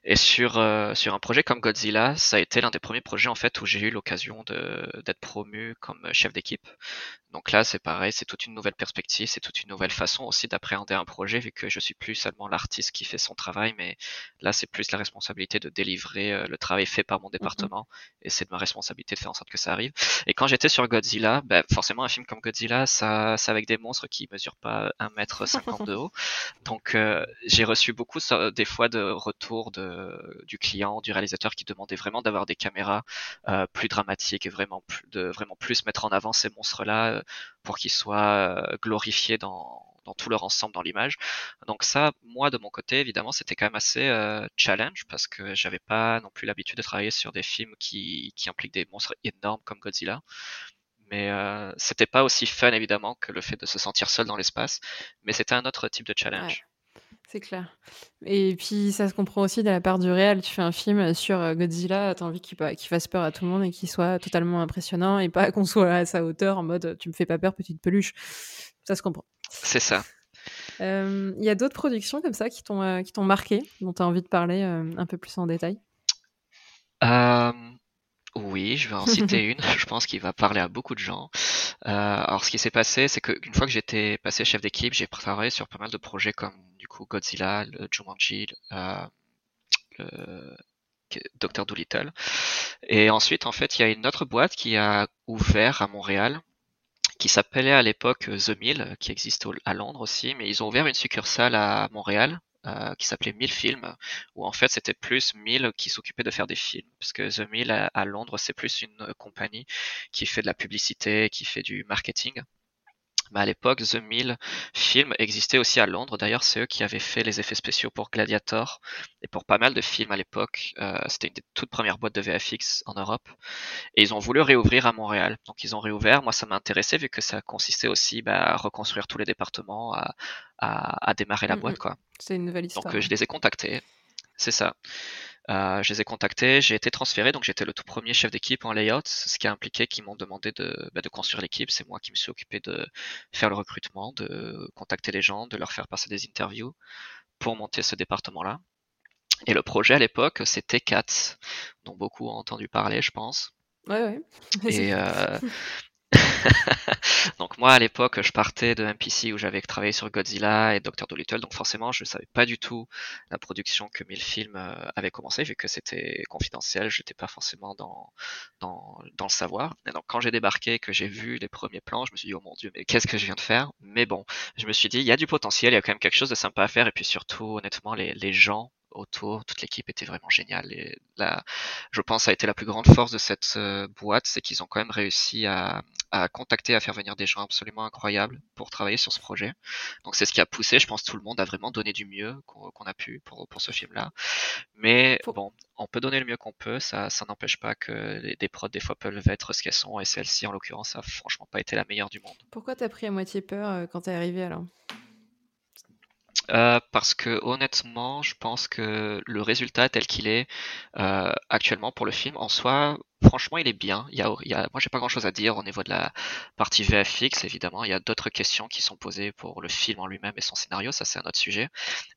Et sur, euh, sur un projet comme Godzilla, ça a été l'un des premiers projets en fait où j'ai eu l'occasion d'être promu comme chef d'équipe. Donc là, c'est pareil, c'est toute une nouvelle perspective, c'est toute une nouvelle façon aussi d'appréhender un projet, vu que je suis plus seulement l'artiste qui fait son travail, mais là, c'est plus la responsabilité de délivrer euh, le travail fait par mon mhm. département, et c'est de ma responsabilité de faire en sorte que ça arrive. Et quand j'étais sur Godzilla, ben, forcément, un film comme Godzilla, ça, c'est avec des monstres qui mesurent pas 1m50 de haut. [LAUGHS] Donc, euh, j'ai reçu beaucoup des fois de retours de, du client, du réalisateur qui demandait vraiment d'avoir des caméras euh, plus dramatiques et vraiment plus, de vraiment plus mettre en avant ces monstres-là pour qu'ils soient euh, glorifiés dans, tout leur ensemble dans l'image. Donc ça, moi de mon côté, évidemment, c'était quand même assez euh, challenge parce que j'avais pas non plus l'habitude de travailler sur des films qui, qui impliquent des monstres énormes comme Godzilla. Mais euh, c'était pas aussi fun évidemment que le fait de se sentir seul dans l'espace, mais c'était un autre type de challenge. C'est clair. Et puis ça se comprend aussi de la part du réel. Tu fais un film sur euh, Godzilla, t'as envie qu'il fasse peur à tout le monde et qu'il soit totalement impressionnant et pas [LAUGHS] qu'on soit à sa hauteur en mode tu me fais pas peur petite peluche. Ça se comprend. C'est ça. Euh, il y a d'autres productions comme ça qui t'ont euh, qui t'ont marqué, dont tu as envie de parler un peu plus en détail? Oui, je vais en [LAUGHS] citer une. Je pense qu'il va parler à beaucoup de gens. Euh, alors, ce qui s'est passé, c'est qu'une fois que j'étais passé chef d'équipe, j'ai travaillé sur pas mal de projets comme du coup Godzilla, le Jumanji, euh, le Dr. Dolittle. Et ensuite, en fait, il y a une autre boîte qui a ouvert à Montréal, qui s'appelait à l'époque The Mill, qui existe à Londres aussi, mais ils ont ouvert une succursale à Montréal euh, qui s'appelait Mill Film, où en fait c'était plus Mill qui s'occupait de faire des films, parce que The Mill à, Londres c'est plus une compagnie qui fait de la publicité, qui fait du marketing. Mais à l'époque, The Mill Film existait aussi à Londres. D'ailleurs, c'est eux qui avaient fait les effets spéciaux pour Gladiator et pour pas mal de films à l'époque. Euh, c'était une des toutes premières boîtes de VFX en Europe. Et ils ont voulu réouvrir à Montréal. Donc ils ont réouvert. Moi, ça m'a intéressé vu que ça consistait aussi bah, à reconstruire tous les départements, à, à, démarrer la mm, boîte. Mm. quoi. C'est une nouvelle histoire. Donc je les ai contactés. C'est ça. Euh, je les ai contactés, j'ai été transféré, donc j'étais le tout premier chef d'équipe en layout, ce qui a impliqué qu'ils m'ont demandé de, bah, de construire l'équipe. C'est moi qui me suis occupé de faire le recrutement, de contacter les gens, de leur faire passer des interviews pour monter ce département-là. Et le projet à l'époque, c'était CATS, dont beaucoup ont entendu parler, je pense. Ouais, ouais. [LAUGHS] Et, euh, [LAUGHS] [LAUGHS] donc moi à l'époque je partais de MPC où j'avais travaillé sur Godzilla et Dr. Dolittle donc forcément je savais pas du tout la production que Milfilm euh, avait commencé vu que c'était confidentiel, j'étais pas forcément dans, dans, dans le savoir. Et donc quand j'ai débarqué que j'ai vu les premiers plans, je me suis dit oh mon dieu mais qu'est-ce que je viens de faire? Mais bon, je me suis dit il y a du potentiel, il y a quand même quelque chose de sympa à faire et puis surtout honnêtement les, les gens autour. Toute l'équipe était vraiment géniale. Et là, je pense, ça a été la plus grande force de cette euh, boîte, c'est qu'ils ont quand même réussi à, à, contacter, à faire venir des gens absolument incroyables pour travailler sur ce projet. Donc c'est ce qui a poussé, je pense, tout le monde à vraiment donner du mieux qu'on a pu pour, pour ce film-là. Mais bon, on peut donner le mieux qu'on peut, ça, ça n'empêche pas que des, des prods des fois peuvent être ce qu'elles sont, et celle-ci en l'occurrence a franchement pas été la meilleure du monde. Pourquoi t'as pris à moitié peur euh, quand t'es arrivé alors? Euh, parce que honnêtement, je pense que le résultat tel qu'il est euh, actuellement pour le film, en soi, franchement, il est bien. Il y a, moi, j'ai pas grand-chose à dire au niveau de la partie VFX. Évidemment, il y a d'autres questions qui sont posées pour le film en lui-même et son scénario. Ça, c'est un autre sujet.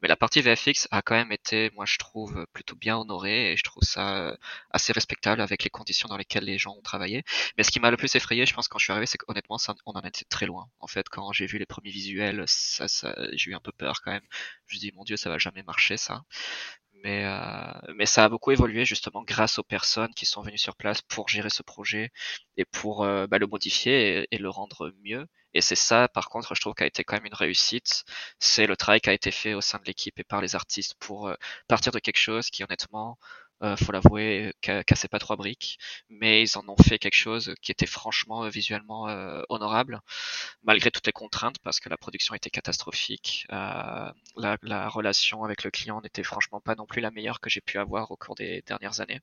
Mais la partie VFX a quand même été, moi, je trouve plutôt bien honorée et je trouve ça euh, assez respectable avec les conditions dans lesquelles les gens ont travaillé. Mais ce qui m'a le plus effrayé, je pense, quand je suis arrivé, c'est qu'honnêtement, on en était très loin. En fait, quand j'ai vu les premiers visuels, ça, ça j'ai eu un peu peur quand même. Je me dis, mon Dieu, ça va jamais marcher, ça. Mais, euh, mais ça a beaucoup évolué justement grâce aux personnes qui sont venues sur place pour gérer ce projet et pour euh, bah, le modifier et, le rendre mieux. Et c'est ça, par contre, je trouve qu'a été quand même une réussite. C'est le travail qui a été fait au sein de l'équipe et par les artistes pour euh, partir de quelque chose qui, honnêtement, faut l'avouer, cassait pas trois briques, mais ils en ont fait quelque chose qui était franchement euh, visuellement euh, honorable, malgré toutes les contraintes, parce que la production était catastrophique. Euh, la, la, relation avec le client n'était franchement pas non plus la meilleure que j'ai pu avoir au cours des dernières années.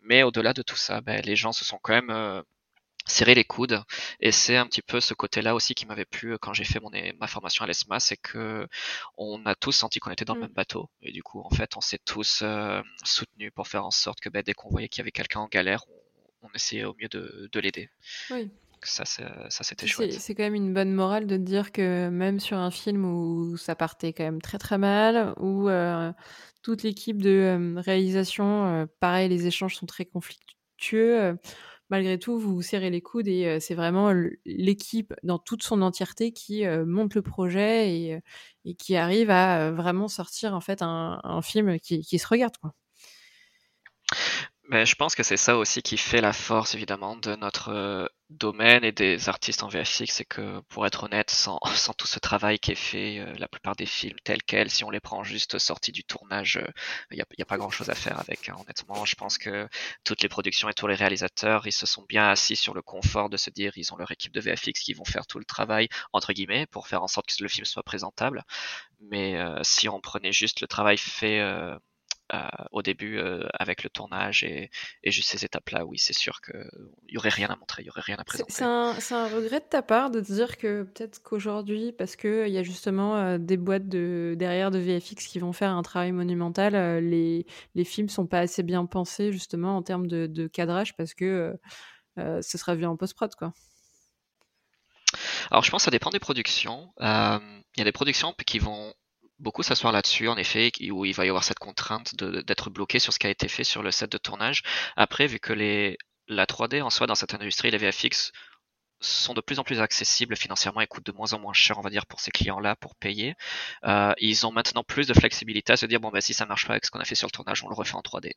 Mais au-delà de tout ça, ben, les gens se sont quand même serrer les coudes. Et c'est un petit peu ce côté-là aussi qui m'avait plu euh, quand j'ai fait mon, ma formation à l'ESMA, c'est que on a tous senti qu'on était dans le mm. même bateau. Et du coup, en fait, on s'est tous euh, soutenus pour faire en sorte que ben, dès qu'on voyait qu'il y avait quelqu'un en galère, on, essayait au mieux de, de l'aider. Oui. Ça, ça c'était chouette. C'est quand même une bonne morale de dire que même sur un film où ça partait quand même très très mal, où euh, toute l'équipe de réalisation, pareil, les échanges sont très conflictueux malgré tout, vous, serrez les coudes et c'est vraiment l'équipe dans toute son entièreté qui monte le projet et, et, qui arrive à vraiment sortir en fait un, un film qui, qui, se regarde. Quoi. Mais je pense que c'est ça aussi qui fait la force évidemment de notre euh, domaine et des artistes en VFX, c'est que pour être honnête, sans, [LAUGHS] sans tout ce travail qui est fait, euh, la plupart des films tels quels, si on les prend juste sortis du tournage, il n'y a, pas grand chose à faire avec. Hein, honnêtement, je pense que toutes les productions et tous les réalisateurs, ils se sont bien assis sur le confort de se dire, ils ont leur équipe de VFX qui vont faire tout le travail entre guillemets pour faire en sorte que le film soit présentable. Mais euh, si on prenait juste le travail fait euh, au début euh, avec le tournage et, et juste ces étapes-là, oui, c'est sûr qu'il n'y aurait rien à montrer, il n'y aurait rien à présenter. C'est un, un, regret de ta part de te dire que peut-être qu'aujourd'hui, parce qu'il y a justement euh, des boîtes de, derrière de VFX qui vont faire un travail monumental, les, les films sont pas assez bien pensés justement en termes de, de cadrage parce que ce sera vu en post-prod, quoi. Alors je pense que ça dépend des productions. Il y a des productions qui vont beaucoup s'asseoir là-dessus, en effet, où il va y avoir cette contrainte d'être bloqué sur ce qui a été fait sur le set de tournage. Après, vu que les la 3D en soi dans cette industrie, les VFX sont de plus en plus accessibles financièrement et coûtent de moins en moins cher, on va dire, pour ces clients-là pour payer. Euh, ils ont maintenant plus de flexibilité à se dire bon ben si ça marche pas avec ce qu'on a fait sur le tournage, on le refait en 3D.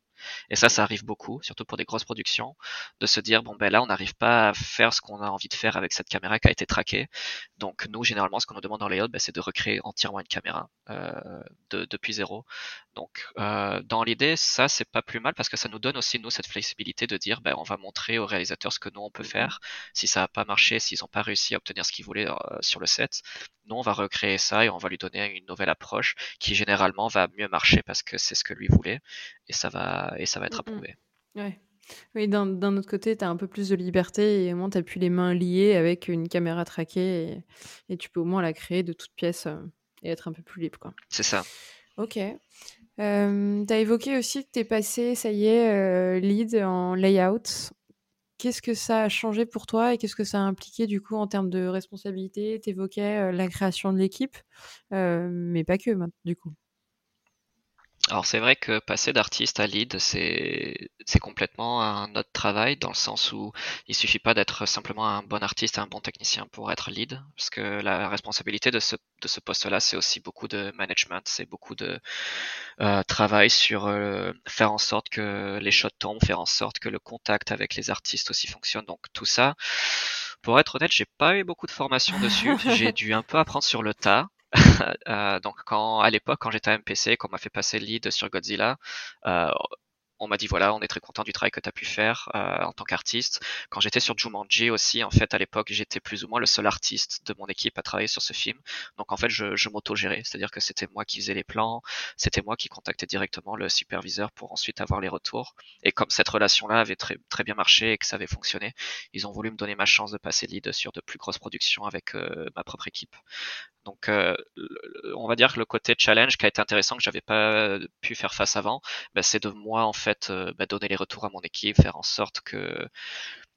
Et ça, ça arrive beaucoup, surtout pour des grosses productions, de se dire bon ben là on n'arrive pas à faire ce qu'on a envie de faire avec cette caméra qui a été traquée. Donc nous généralement ce qu'on nous demande dans layout, ben, c'est de recréer entièrement une caméra euh, de, depuis zéro. Donc euh, dans l'idée, ça c'est pas plus mal parce que ça nous donne aussi nous cette flexibilité de dire ben on va montrer aux réalisateurs ce que nous on peut faire. Si ça a pas s'ils n'ont pas réussi à obtenir ce qu'ils voulaient euh, sur le set. Nous, on va recréer ça et on va lui donner une nouvelle approche qui généralement va mieux marcher parce que c'est ce que lui voulait et ça va, et ça va être approuvé. Ouais. Oui, d'un autre côté, tu as un peu plus de liberté et au moins tu n'as plus les mains liées avec une caméra traquée et, tu peux au moins la créer de toutes pièces euh, et être un peu plus libre. C'est ça. Ok. Euh, tu as évoqué aussi que tu es passé, ça y est, lead en layout. Qu'est-ce que ça a changé pour toi et qu'est-ce que ça a impliqué du coup en termes de responsabilité? Tu évoquais euh, la création de l'équipe, euh, mais pas que du coup. Alors c'est vrai que passer d'artiste à lead, c'est complètement un autre travail dans le sens où il suffit pas d'être simplement un bon artiste et un bon technicien pour être lead, parce que la responsabilité de ce de ce poste-là, c'est aussi beaucoup de management, c'est beaucoup de euh, travail sur euh, faire en sorte que les shots tombent, faire en sorte que le contact avec les artistes aussi fonctionne. Donc tout ça, pour être honnête, j'ai pas eu beaucoup de formation dessus. j'ai dû un peu apprendre sur le tas. [LAUGHS] Euh, donc quand à l'époque quand j'étais à MPC, qu'on m'a fait passer le lead sur Godzilla, euh, on m'a dit voilà, on est très content du travail que tu as pu faire euh, en tant qu'artiste. Quand j'étais sur Jumanji aussi, en fait, à l'époque, j'étais plus ou moins le seul artiste de mon équipe à travailler sur ce film. Donc en fait, je, m'auto-gérais, c'est-à-dire que c'était moi qui faisais les plans, c'était moi qui contactais directement le superviseur pour ensuite avoir les retours. Et comme cette relation-là avait très, très bien marché et que ça avait fonctionné, ils ont voulu me donner ma chance de passer lead sur de plus grosses productions avec euh, ma propre équipe. Donc, euh, on va dire que le côté challenge qui a été intéressant que j'avais pas pu faire face avant, bah, c'est de moi en fait euh, bah, donner les retours à mon équipe, faire en sorte que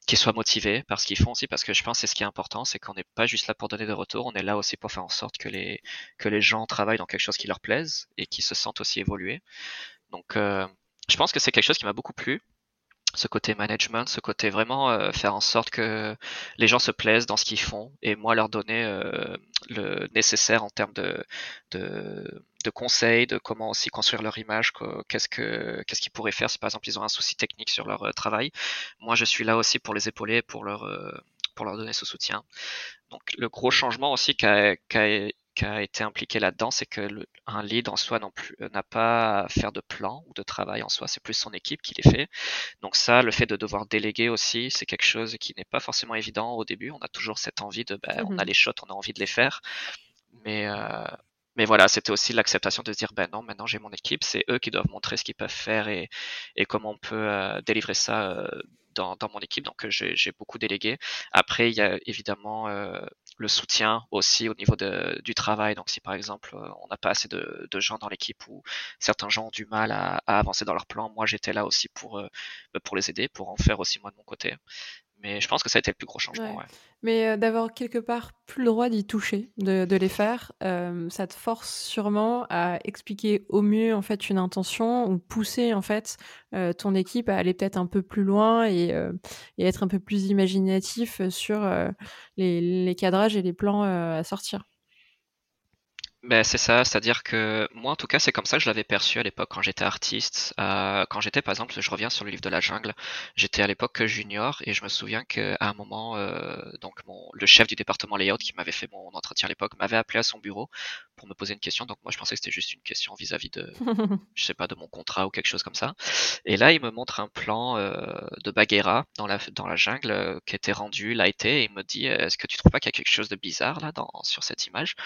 qu'ils soient motivés par ce qu'ils font aussi, parce que je pense que c'est ce qui est important, c'est qu'on n'est pas juste là pour donner des retours, on est là aussi pour faire en sorte que les que les gens travaillent dans quelque chose qui leur plaise et qui se sentent aussi évoluer. Donc, euh, je pense que c'est quelque chose qui m'a beaucoup plu ce côté management, ce côté vraiment euh, faire en sorte que les gens se plaisent dans ce qu'ils font et moi leur donner le nécessaire en termes de, de, conseils, de comment aussi construire leur image, qu'est-ce que qu'est-ce qu'ils pourraient faire si par exemple ils ont un souci technique sur leur euh, travail. Moi je suis là aussi pour les épauler, pour leur pour leur donner ce soutien. Donc le gros changement aussi qu'a qu qui a été impliqué là-dedans, c'est que le, un lead en soi euh, n'a pas à faire de plan ou de travail en soi, c'est plus son équipe qui les fait. Donc ça, le fait de devoir déléguer aussi, c'est quelque chose qui n'est pas forcément évident au début. On a toujours cette envie de, ben, on a mhm. les shots, on a envie de les faire, mais euh, mais voilà, c'était aussi l'acceptation de se dire, ben non, maintenant j'ai mon équipe, c'est eux qui doivent montrer ce qu'ils peuvent faire et, et comment on peut euh, délivrer ça euh, dans, dans, mon équipe. Donc j'ai beaucoup délégué. Après, il y a évidemment euh, le soutien aussi au niveau de, du travail. Donc si par exemple on n'a pas assez de, de gens dans l'équipe ou certains gens ont du mal à, à avancer dans leur plan, moi j'étais là aussi pour, pour les aider, pour en faire aussi moi de mon côté. Mais je pense que ça a été le plus gros changement. Mais euh, d'avoir quelque part plus le droit d'y toucher, de, de les faire, euh, ça te force sûrement à expliquer au mieux en fait une intention ou pousser en fait euh, ton équipe à aller peut-être un peu plus loin et, et, être un peu plus imaginatif sur les, les, cadrages et les plans à sortir. Ben, c'est ça, c'est-à-dire que moi en tout cas c'est comme ça que je l'avais perçu à l'époque quand j'étais artiste. Euh, quand j'étais par exemple, je reviens sur le livre de la jungle, j'étais à l'époque junior et je me souviens qu'à un moment, euh, donc mon, le chef du département layout qui m'avait fait mon entretien à l'époque m'avait appelé à son bureau pour me poser une question. Donc moi je pensais que c'était juste une question vis-à-vis de, [LAUGHS] je sais pas, de mon contrat ou quelque chose comme ça. Et là il me montre un plan euh, de Bagheera dans la dans la jungle euh, qui était rendu, lighté et il me dit est-ce que tu trouves pas qu'il y a quelque chose de bizarre là dans sur cette image?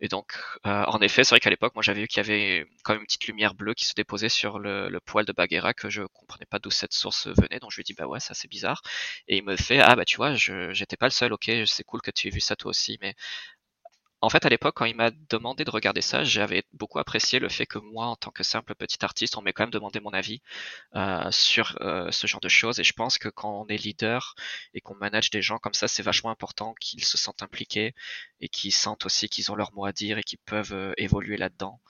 Et donc euh, en effet, c'est vrai qu'à l'époque, moi j'avais vu qu'il y avait quand même une petite lumière bleue qui se déposait sur le, poil de Bagheera que je comprenais pas d'où cette source venait, donc je lui dit bah ouais ça c'est bizarre. Et il me fait ah bah tu vois je j'étais pas le seul, ok c'est cool que tu aies vu ça toi aussi, mais en fait, à l'époque, quand il m'a demandé de regarder ça, j'avais beaucoup apprécié le fait que moi, en tant que simple petit artiste, on m'ait quand même demandé mon avis euh, sur euh, ce genre de choses. Et je pense que quand on est leader et qu'on manage des gens comme ça, c'est vachement important qu'ils se sentent impliqués et qu'ils sentent aussi qu'ils ont leur mot à dire et qu'ils peuvent euh, évoluer là-dedans.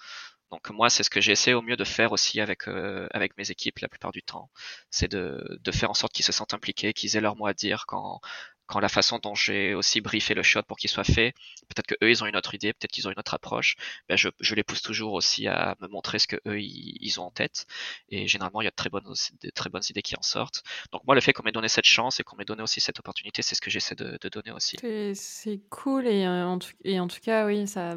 Donc moi, c'est ce que j'essaie au mieux de faire aussi avec avec mes équipes la plupart du temps, c'est de, de faire en sorte qu'ils se sentent impliqués, qu'ils aient leur mot à dire quand quand la façon dont j'ai aussi briefé le shot pour qu'il soit fait, peut-être que eux ils ont une autre idée, peut-être qu'ils ont une autre approche, ben je, les pousse toujours aussi à me montrer ce que eux ils, ont en tête. Et généralement il y a de très bonnes, idées qui en sortent. Donc moi le fait qu'on m'ait donné cette chance et qu'on m'ait donné aussi cette opportunité, c'est ce que j'essaie de, donner aussi. C'est cool et euh, en, tout, et en tout cas oui ça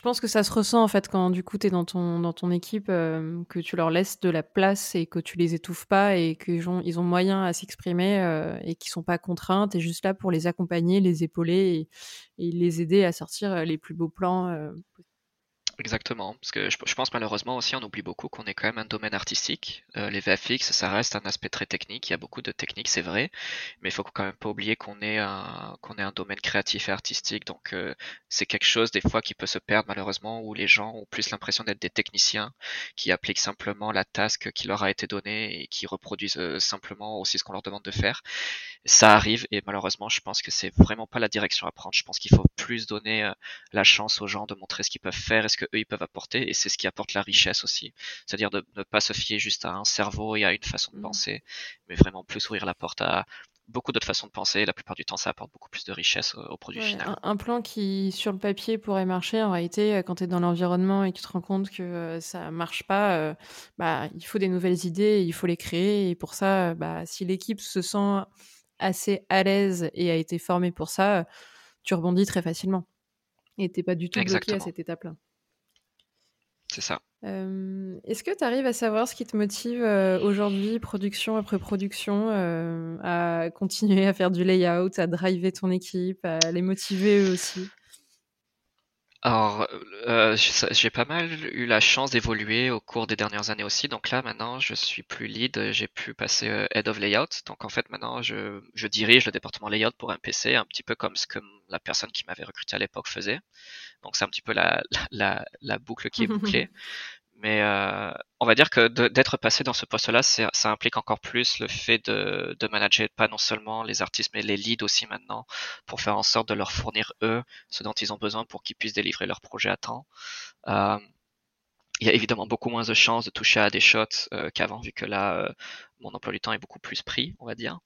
pense que ça se ressent en fait quand du coup tu es dans ton, dans ton équipe, euh, que tu leur laisses de la place et que tu les étouffes pas et qu'ils ont, ils ont moyen à s'exprimer euh, et qu'ils sont pas contraints. Tu juste là pour les accompagner, les épauler et, et les aider à sortir euh, les plus beaux plans Exactement, parce que je, pense malheureusement aussi on oublie beaucoup qu'on est quand même un domaine artistique. Euh, les VFX, ça reste un aspect très technique. Il y a beaucoup de techniques, c'est vrai, mais il faut quand même pas oublier qu'on est un qu'on est un domaine créatif et artistique. Donc euh, c'est quelque chose des fois qui peut se perdre malheureusement où les gens ont plus l'impression d'être des techniciens qui appliquent simplement la task qui leur a été donnée et qui reproduisent euh, simplement aussi ce qu'on leur demande de faire. Ça arrive et malheureusement je pense que c'est vraiment pas la direction à prendre. Je pense qu'il faut plus donner la chance aux gens de montrer ce qu'ils peuvent faire et ce que eux ils peuvent apporter et c'est ce qui apporte la richesse aussi. C'est-à-dire de ne pas se fier juste à un cerveau et à une façon de mmh. penser, mais vraiment plus ouvrir la porte à beaucoup d'autres façons de penser. La plupart du temps, ça apporte beaucoup plus de richesse au, produit final. Un, plan qui, sur le papier, pourrait marcher, en réalité, euh, quand tu es dans l'environnement et que tu te rends compte que euh, ça marche pas, euh, bah, il faut des nouvelles idées, il faut les créer. Et pour ça, bah, si l'équipe se sent assez à l'aise et a été formée pour ça, tu rebondis très facilement. Et t'es pas du tout bloqué à cette étape-là. Ça. Est-ce que tu arrives à savoir ce qui te motive aujourd'hui, production après production, à continuer à faire du layout, à driver ton équipe, à les motiver eux aussi? Alors, euh, j'ai pas mal eu la chance d'évoluer au cours des dernières années aussi. Donc là, maintenant, je suis plus lead. J'ai pu passer euh, head of layout. Donc en fait, maintenant, je, je dirige le département layout pour un PC, un petit peu comme ce que la personne qui m'avait recruté à l'époque faisait. Donc c'est un petit peu la, la, la boucle qui est bouclée. [LAUGHS] Mais euh, on va dire que d'être passé dans ce poste-là, ça implique encore plus le fait de, de, manager pas non seulement les artistes, mais les leads aussi maintenant, pour faire en sorte de leur fournir eux ce dont ils ont besoin pour qu'ils puissent délivrer leur projet à temps. Euh, il y a évidemment beaucoup moins de chances de toucher à des shots euh, qu'avant, vu que là, mon emploi du temps est beaucoup plus pris, on va dire.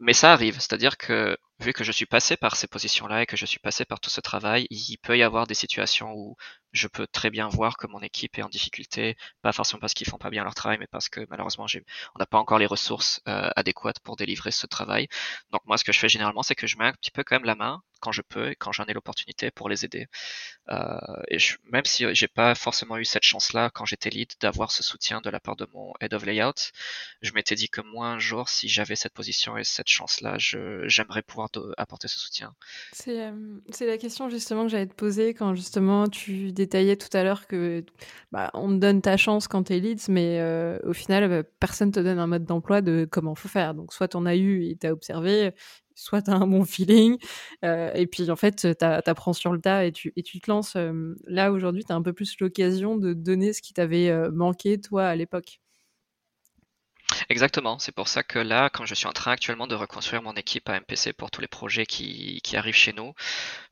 Mais ça arrive, c'est-à-dire que vu que je suis passé par ces positions-là et que je suis passé par tout ce travail, il peut y avoir des situations où je peux très bien voir que mon équipe est en difficulté, pas forcément parce qu'ils font pas bien leur travail, mais parce que malheureusement on n'a pas encore les ressources euh, adéquates pour délivrer ce travail. Donc moi, ce que je fais généralement, c'est que je mets un petit peu quand même la main quand je peux et quand j'en ai l'opportunité pour les aider. Euh, et je, même si j'ai pas forcément eu cette chance-là quand j'étais lead d'avoir ce soutien de la part de mon head of layout, je m'étais dit que moi un jour, si j'avais cette position et cette chance-là, j'aimerais pouvoir apporter ce soutien. C'est la question justement que j'allais te poser quand justement tu détaillais tout à l'heure que bah, on te donne ta chance quand tu es lead, mais euh, au final, bah, personne te donne un mode d'emploi de comment faut faire. Donc soit en as eu et t'as observé, soit tu as un bon feeling, et puis en fait, tu apprends sur le tas et tu, te lances. là, aujourd'hui, tu as un peu plus l'occasion de donner ce qui t'avait manqué, toi, à l'époque. Exactement, c'est pour ça que là, quand je suis en train actuellement de reconstruire mon équipe à MPC pour tous les projets qui, qui arrivent chez nous,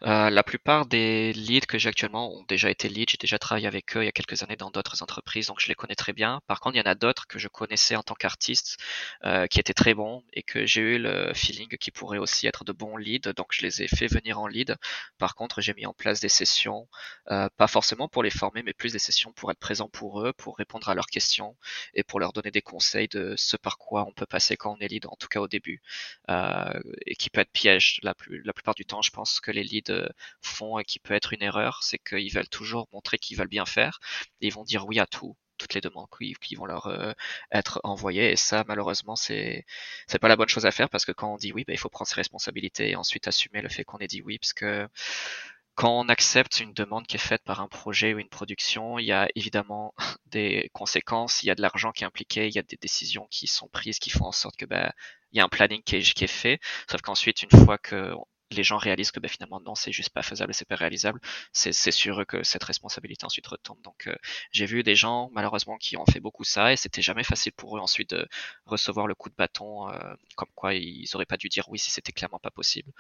euh, la plupart des leads que j'ai actuellement ont déjà été leads, j'ai déjà travaillé avec eux il y a quelques années dans d'autres entreprises, donc je les connais très bien. Par contre, il y en a d'autres que je connaissais en tant qu'artiste, euh, qui étaient très bons et que j'ai eu le feeling qu'ils pourraient aussi être de bons leads, donc je les ai fait venir en lead. Par contre, j'ai mis en place des sessions, euh, pas forcément pour les former, mais plus des sessions pour être présent pour eux, pour répondre à leurs questions et pour leur donner des conseils de ce par quoi on peut passer quand on est lead, en tout cas au début, euh, et qui peut être piège la, plus, la plupart du temps. Je pense que les leads euh, font et qui peut être une erreur, c'est qu'ils veulent toujours montrer qu'ils veulent bien faire, ils vont dire oui à tout toutes les demandes qui, qui vont leur euh, être envoyées et ça malheureusement c'est c'est pas la bonne chose à faire parce que quand on dit oui ben, il faut prendre ses responsabilités et ensuite assumer le fait qu'on ait dit oui parce que quand on accepte une demande qui est faite par un projet ou une production, il y a évidemment [LAUGHS] des conséquences, il y a de l'argent qui est impliqué, il y a des décisions qui sont prises qui font en sorte que ben, il y a un planning qui est, qui est fait. Sauf qu'ensuite, une fois que les gens réalisent que ben, finalement non c'est juste pas faisable c'est pas réalisable. C'est sur eux que cette responsabilité ensuite retombe. Donc euh, j'ai vu des gens malheureusement qui ont fait beaucoup ça et c'était jamais facile pour eux ensuite de recevoir le coup de bâton euh, comme quoi ils auraient pas dû dire oui si c'était clairement pas possible.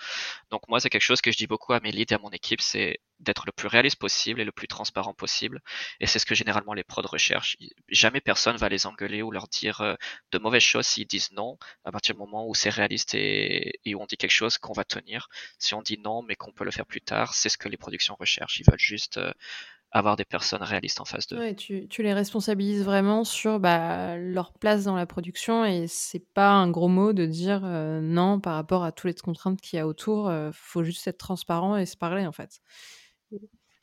Donc moi c'est quelque chose que je dis beaucoup à mes leads et à mon équipe c'est d'être le plus réaliste possible et le plus transparent possible. Et c'est ce que généralement les prods recherchent. Jamais personne va les engueuler ou leur dire euh, de mauvaises choses s'ils disent non, à partir du moment où c'est réaliste et, où on dit quelque chose qu'on va tenir. Si on dit non, mais qu'on peut le faire plus tard, c'est ce que les productions recherchent. Ils veulent juste euh, avoir des personnes réalistes en face d'eux. Ouais, tu, les responsabilises vraiment sur bah, leur place dans la production et c'est pas un gros mot de dire euh, non par rapport à toutes les contraintes qu'il y a autour. Il faut juste être transparent et se parler en fait.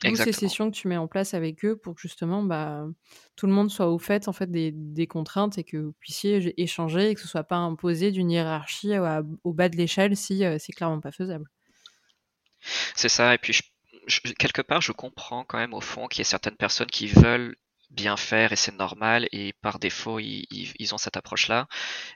D'où ces sessions que tu mets en place avec eux pour que justement bah, tout le monde soit au fait en fait des, des contraintes et que vous puissiez échanger et que ce soit pas imposé d'une hiérarchie au bas de l'échelle si euh, c'est clairement pas faisable. C'est ça, et puis quelque part je comprends quand même au fond qu'il y a certaines personnes qui veulent bien faire et c'est normal et par défaut ils, ils, ont cette approche là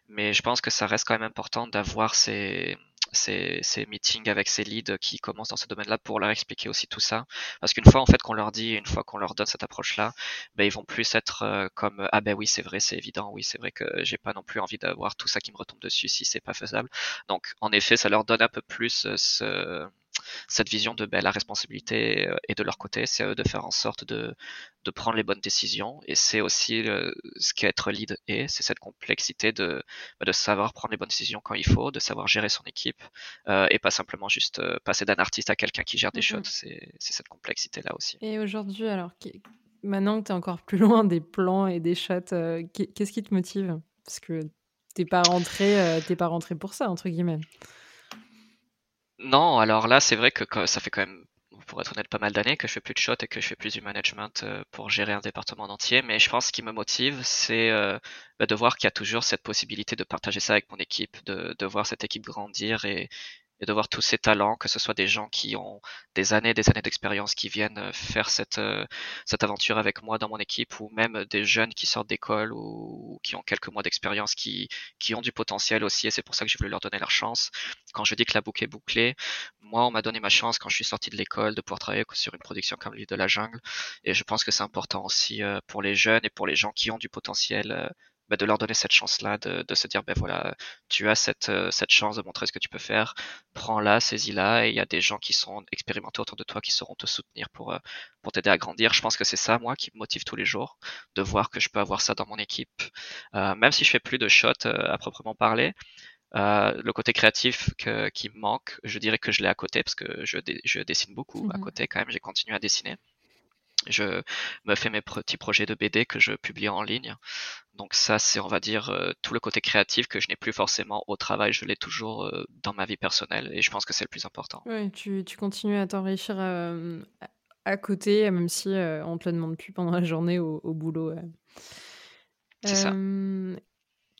mais je pense que ça reste quand même important d'avoir ces, ces, ces, meetings avec ces leads qui commencent dans ce domaine-là pour leur expliquer aussi tout ça. Parce qu'une fois en fait qu'on leur dit, une fois qu'on leur donne cette approche-là, ben, ils vont plus être euh, comme ah ben oui c'est vrai, c'est évident, oui c'est vrai que j'ai pas non plus envie d'avoir tout ça qui me retombe dessus si c'est pas faisable. Donc en effet ça leur donne un peu plus euh, ce cette vision de ben, la responsabilité euh, est de leur côté, c'est à eux de faire en sorte de, de prendre les bonnes décisions. Et c'est aussi euh, ce qu'être lead est, c'est cette complexité de, ben, de savoir prendre les bonnes décisions quand il faut, de savoir gérer son équipe, euh, et pas simplement juste passer d'un artiste à quelqu'un qui gère des choses. C'est cette complexité-là aussi. Et aujourd'hui, alors, maintenant que tu es encore plus loin des plans et des shots, qu'est-ce qui te motive? Parce que t'es pas rentré, t'es pas rentré pour ça, entre guillemets. Non, alors là, c'est vrai que, ça fait quand même, pour être honnête, pas mal d'années que je fais plus de shot et que je fais plus du management euh, pour gérer un département entier. Mais je pense ce qui me motive, c'est euh, bah, de voir qu'il y a toujours cette possibilité de partager ça avec mon équipe, de, de voir cette équipe grandir et, et de voir tous ces talents, que ce soit des gens qui ont des années, des années d'expérience, qui viennent euh, faire cette, euh, cette aventure avec moi dans mon équipe, ou même des jeunes qui sortent d'école ou, qui ont quelques mois d'expérience, qui, qui ont du potentiel aussi, et c'est pour ça que j'ai voulu leur donner leur chance. Quand je dis que la boucle est bouclée, moi, on m'a donné ma chance quand je suis sorti de l'école de pouvoir travailler sur une production comme l'île de la jungle, et je pense que c'est important aussi euh, pour les jeunes et pour les gens qui ont du potentiel bah, de leur donner cette chance-là, de, de, se dire, ben voilà, tu as cette, euh, cette chance de montrer ce que tu peux faire, prends-la, saisis-la, et il y a des gens qui sont expérimentés autour de toi qui sauront te soutenir pour, euh, pour t'aider à grandir. Je pense que c'est ça, moi, qui me motive tous les jours, de voir que je peux avoir ça dans mon équipe. Euh, même si je fais plus de shots à proprement parler, euh, le côté créatif que, qui me manque, je dirais que je l'ai à côté parce que je, je dessine beaucoup à mmh côté quand même. J'ai continué à dessiner je me fais mes petits projets de BD que je publie en ligne. Donc ça, c'est, on va dire, euh, tout le côté créatif que je n'ai plus forcément au travail, je l'ai toujours euh, dans ma vie personnelle et je pense que c'est le plus important. Oui, tu, tu continues à t'enrichir euh, à côté, même si on te le demande plus pendant la journée au, boulot. C'est ça.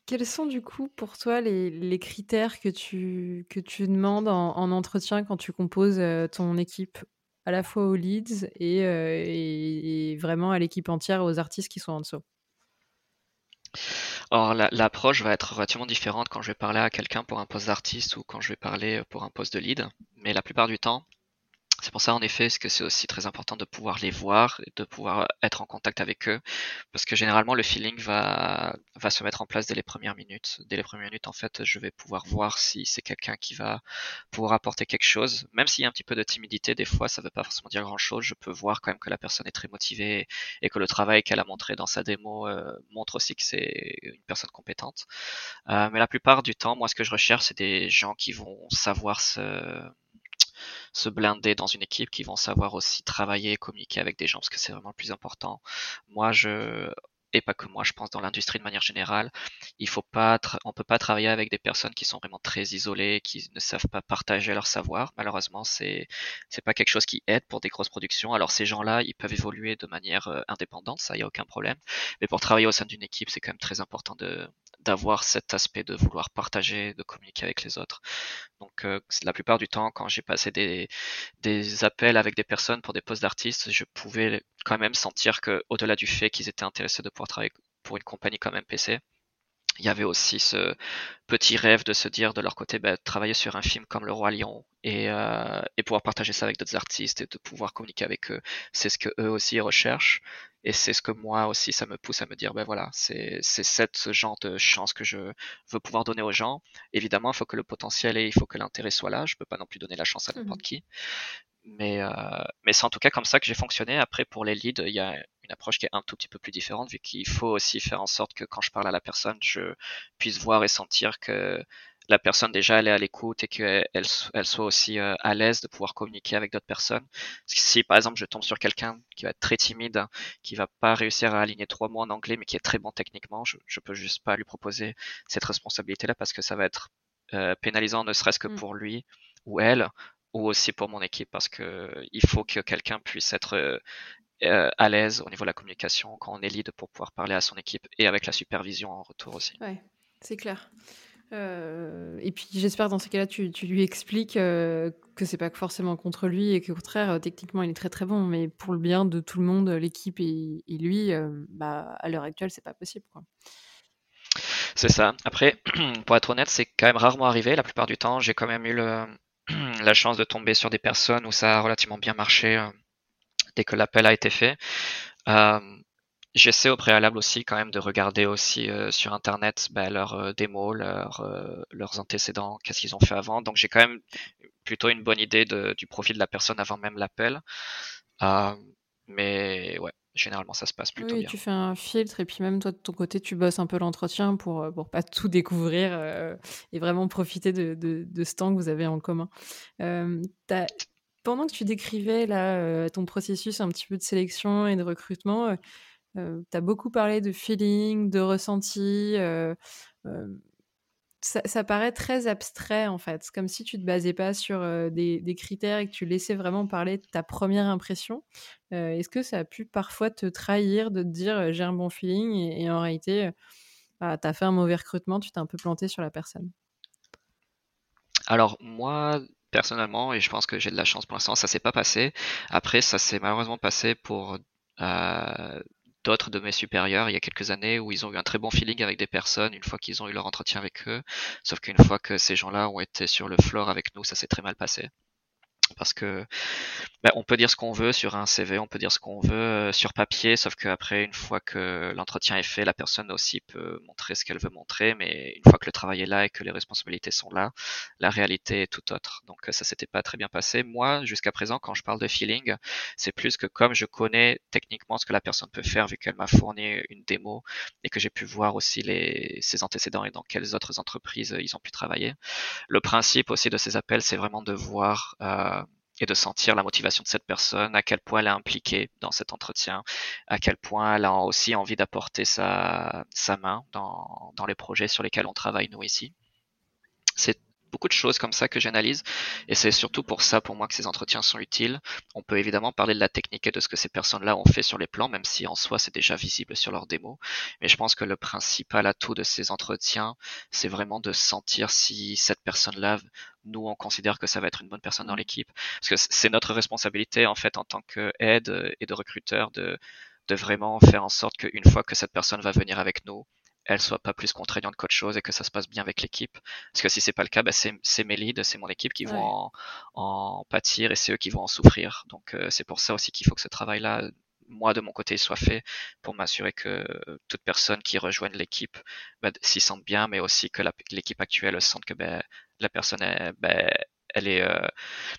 Quels sont du coup pour toi les, les, critères que tu, que tu demandes en, en entretien quand tu composes ton équipe? À la fois aux leads euh, et, vraiment à l'équipe entière, aux artistes qui sont en dessous Alors l'approche va être relativement différente quand je vais parler à quelqu'un pour un poste d'artiste ou quand je vais parler pour un poste de lead. Mais la plupart du temps, c'est pour ça, en effet, que c'est aussi très important de pouvoir les voir de pouvoir être en contact avec eux, parce que généralement le feeling va se mettre en place dès les premières minutes. Dès les premières minutes, en fait, je vais pouvoir voir si c'est quelqu'un qui va pouvoir apporter quelque chose, même s'il y a un petit peu de timidité. Des fois, ça ne veut pas forcément dire grand chose. Je peux voir quand même que la personne est très motivée et que le travail qu'elle a montré dans sa démo euh, montre aussi que c'est une personne compétente. Euh, mais la plupart du temps, moi, ce que je recherche, c'est des gens qui vont savoir se se blinder dans une équipe, qui vont savoir aussi travailler et communiquer avec des gens, parce que c'est vraiment le plus important. Moi, je, et pas que moi, je pense dans l'industrie de manière générale, il faut pas, on peut pas travailler avec des personnes qui sont vraiment très isolées, qui ne savent pas partager leur savoir. Malheureusement, c'est c'est pas quelque chose qui aide pour des grosses productions. Alors ces gens-là, ils peuvent évoluer de manière euh, indépendante, ça y a aucun problème. Mais pour travailler au sein d'une équipe, c'est quand même très important de d'avoir cet aspect de vouloir partager, de communiquer avec les autres. Donc euh, la plupart du temps, quand j'ai passé des, des appels avec des personnes pour des postes d'artistes, je pouvais quand même sentir que au-delà du fait qu'ils étaient intéressés de pouvoir travailler pour une compagnie comme MPC, il y avait aussi ce petit rêve de se dire de leur côté, bah, travailler sur un film comme Le Roi Lion et, euh, et pouvoir partager ça avec d'autres artistes et de pouvoir communiquer avec eux, c'est ce que eux aussi recherchent. Et c'est ce que moi aussi, ça me pousse à me dire, ben voilà, c'est ce genre de chance que je veux pouvoir donner aux gens. Évidemment, il faut que le potentiel et il faut que l'intérêt soit là. Je peux pas non plus donner la chance à n'importe mmh qui. mais, euh, mais c'est en tout cas comme ça que j'ai fonctionné. Après, pour les leads, il y a une approche qui est un tout petit peu plus différente, vu qu'il faut aussi faire en sorte que quand je parle à la personne, je puisse voir et sentir que la personne déjà elle est à l'écoute et qu'elle elle soit aussi euh, à l'aise de pouvoir communiquer avec d'autres personnes. si par exemple je tombe sur quelqu'un qui va être très timide, qui va pas réussir à aligner trois mots en anglais, mais qui est très bon techniquement, je, je peux juste pas lui proposer cette responsabilité-là parce que ça va être euh, pénalisant ne serait-ce que mmh. pour lui ou elle ou aussi pour mon équipe parce que il faut que quelqu'un puisse être euh, à l'aise au niveau de la communication quand on est lead pour pouvoir parler à son équipe et avec la supervision en retour aussi. Ouais, c'est clair. Euh, et puis j'espère dans ce cas-là, tu, tu, lui expliques euh, que c'est pas forcément contre lui et qu'au contraire, techniquement, il est très très bon, mais pour le bien de tout le monde, l'équipe et, lui, bah, à l'heure actuelle, c'est pas possible. C'est ça. Après, [CLEARS THROAT] pour être honnête, c'est quand même rarement arrivé. La plupart du temps, j'ai quand même eu le, [CLEARS THROAT] la chance de tomber sur des personnes où ça a relativement bien marché euh, dès que l'appel a été fait. Euh, J'essaie au préalable aussi quand même de regarder aussi euh, sur internet ben, leurs euh, démos, leurs, leurs antécédents, qu'est-ce qu'ils ont fait avant. Donc j'ai quand même plutôt une bonne idée de, du profil de la personne avant même l'appel. mais ouais, généralement ça se passe plutôt oui, bien. tu fais un filtre et puis même toi de ton côté tu bosses un peu l'entretien pour pour pas tout découvrir euh, et vraiment profiter de, de, de, ce temps que vous avez en commun. Euh, pendant que tu décrivais là euh, ton processus un petit peu de sélection et de recrutement, tu as beaucoup parlé de feeling, de ressenti ça, paraît très abstrait en fait, comme si tu te basais pas sur des, critères et que tu laissais vraiment parler de ta première impression. Est-ce que ça a pu parfois te trahir de te dire j'ai un bon feeling et, en réalité bah, tu as fait un mauvais recrutement, tu t'es un peu planté sur la personne? Alors moi, personnellement, et je pense que j'ai de la chance pour l'instant, ça s'est pas passé. Après, ça s'est malheureusement passé pour d'autres de mes supérieurs il y a quelques années où ils ont eu un très bon feeling avec des personnes une fois qu'ils ont eu leur entretien avec eux. Sauf qu'une fois que ces gens-là ont été sur le floor avec nous, ça s'est très mal passé parce que ben, on peut dire ce qu'on veut sur un CV, on peut dire ce qu'on veut euh, sur papier, sauf qu'après, une fois que l'entretien est fait, la personne aussi peut montrer ce qu'elle veut montrer, mais une fois que le travail est là et que les responsabilités sont là, la réalité est tout autre. Donc ça s'était pas très bien passé. Moi, jusqu'à présent, quand je parle de feeling, c'est plus que comme je connais techniquement ce que la personne peut faire, vu qu'elle m'a fourni une démo et que j'ai pu voir aussi les, ses antécédents et dans quelles autres entreprises ils ont pu travailler. Le principe aussi de ces appels, c'est vraiment de voir euh, et de sentir la motivation de cette personne, à quel point elle est impliquée dans cet entretien, à quel point elle a aussi envie d'apporter sa, sa main dans, dans les projets sur lesquels on travaille nous ici. Beaucoup de choses comme ça que j'analyse et c'est surtout pour ça pour moi que ces entretiens sont utiles. On peut évidemment parler de la technique et de ce que ces personnes-là ont fait sur les plans, même si en soi c'est déjà visible sur leur démo. Mais je pense que le principal atout de ces entretiens, c'est vraiment de sentir si cette personne-là, nous on considère que ça va être une bonne personne dans l'équipe, parce que c'est notre responsabilité en fait en tant qu'aide et de recruteur de de vraiment faire en sorte qu'une fois que cette personne va venir avec nous, elle soit pas plus contraignante qu'autre chose et que ça se passe bien avec l'équipe. Parce que si c'est pas le cas, bah c'est mes leads, c'est mon équipe qui vont en, en, pâtir et c'est eux qui vont en souffrir. Donc euh, c'est pour ça aussi qu'il faut que ce travail-là, moi de mon côté, soit fait pour m'assurer que toute personne qui rejoigne l'équipe bah, s'y sente bien, mais aussi que l'équipe actuelle sente que bah, la personne est, elle est, euh,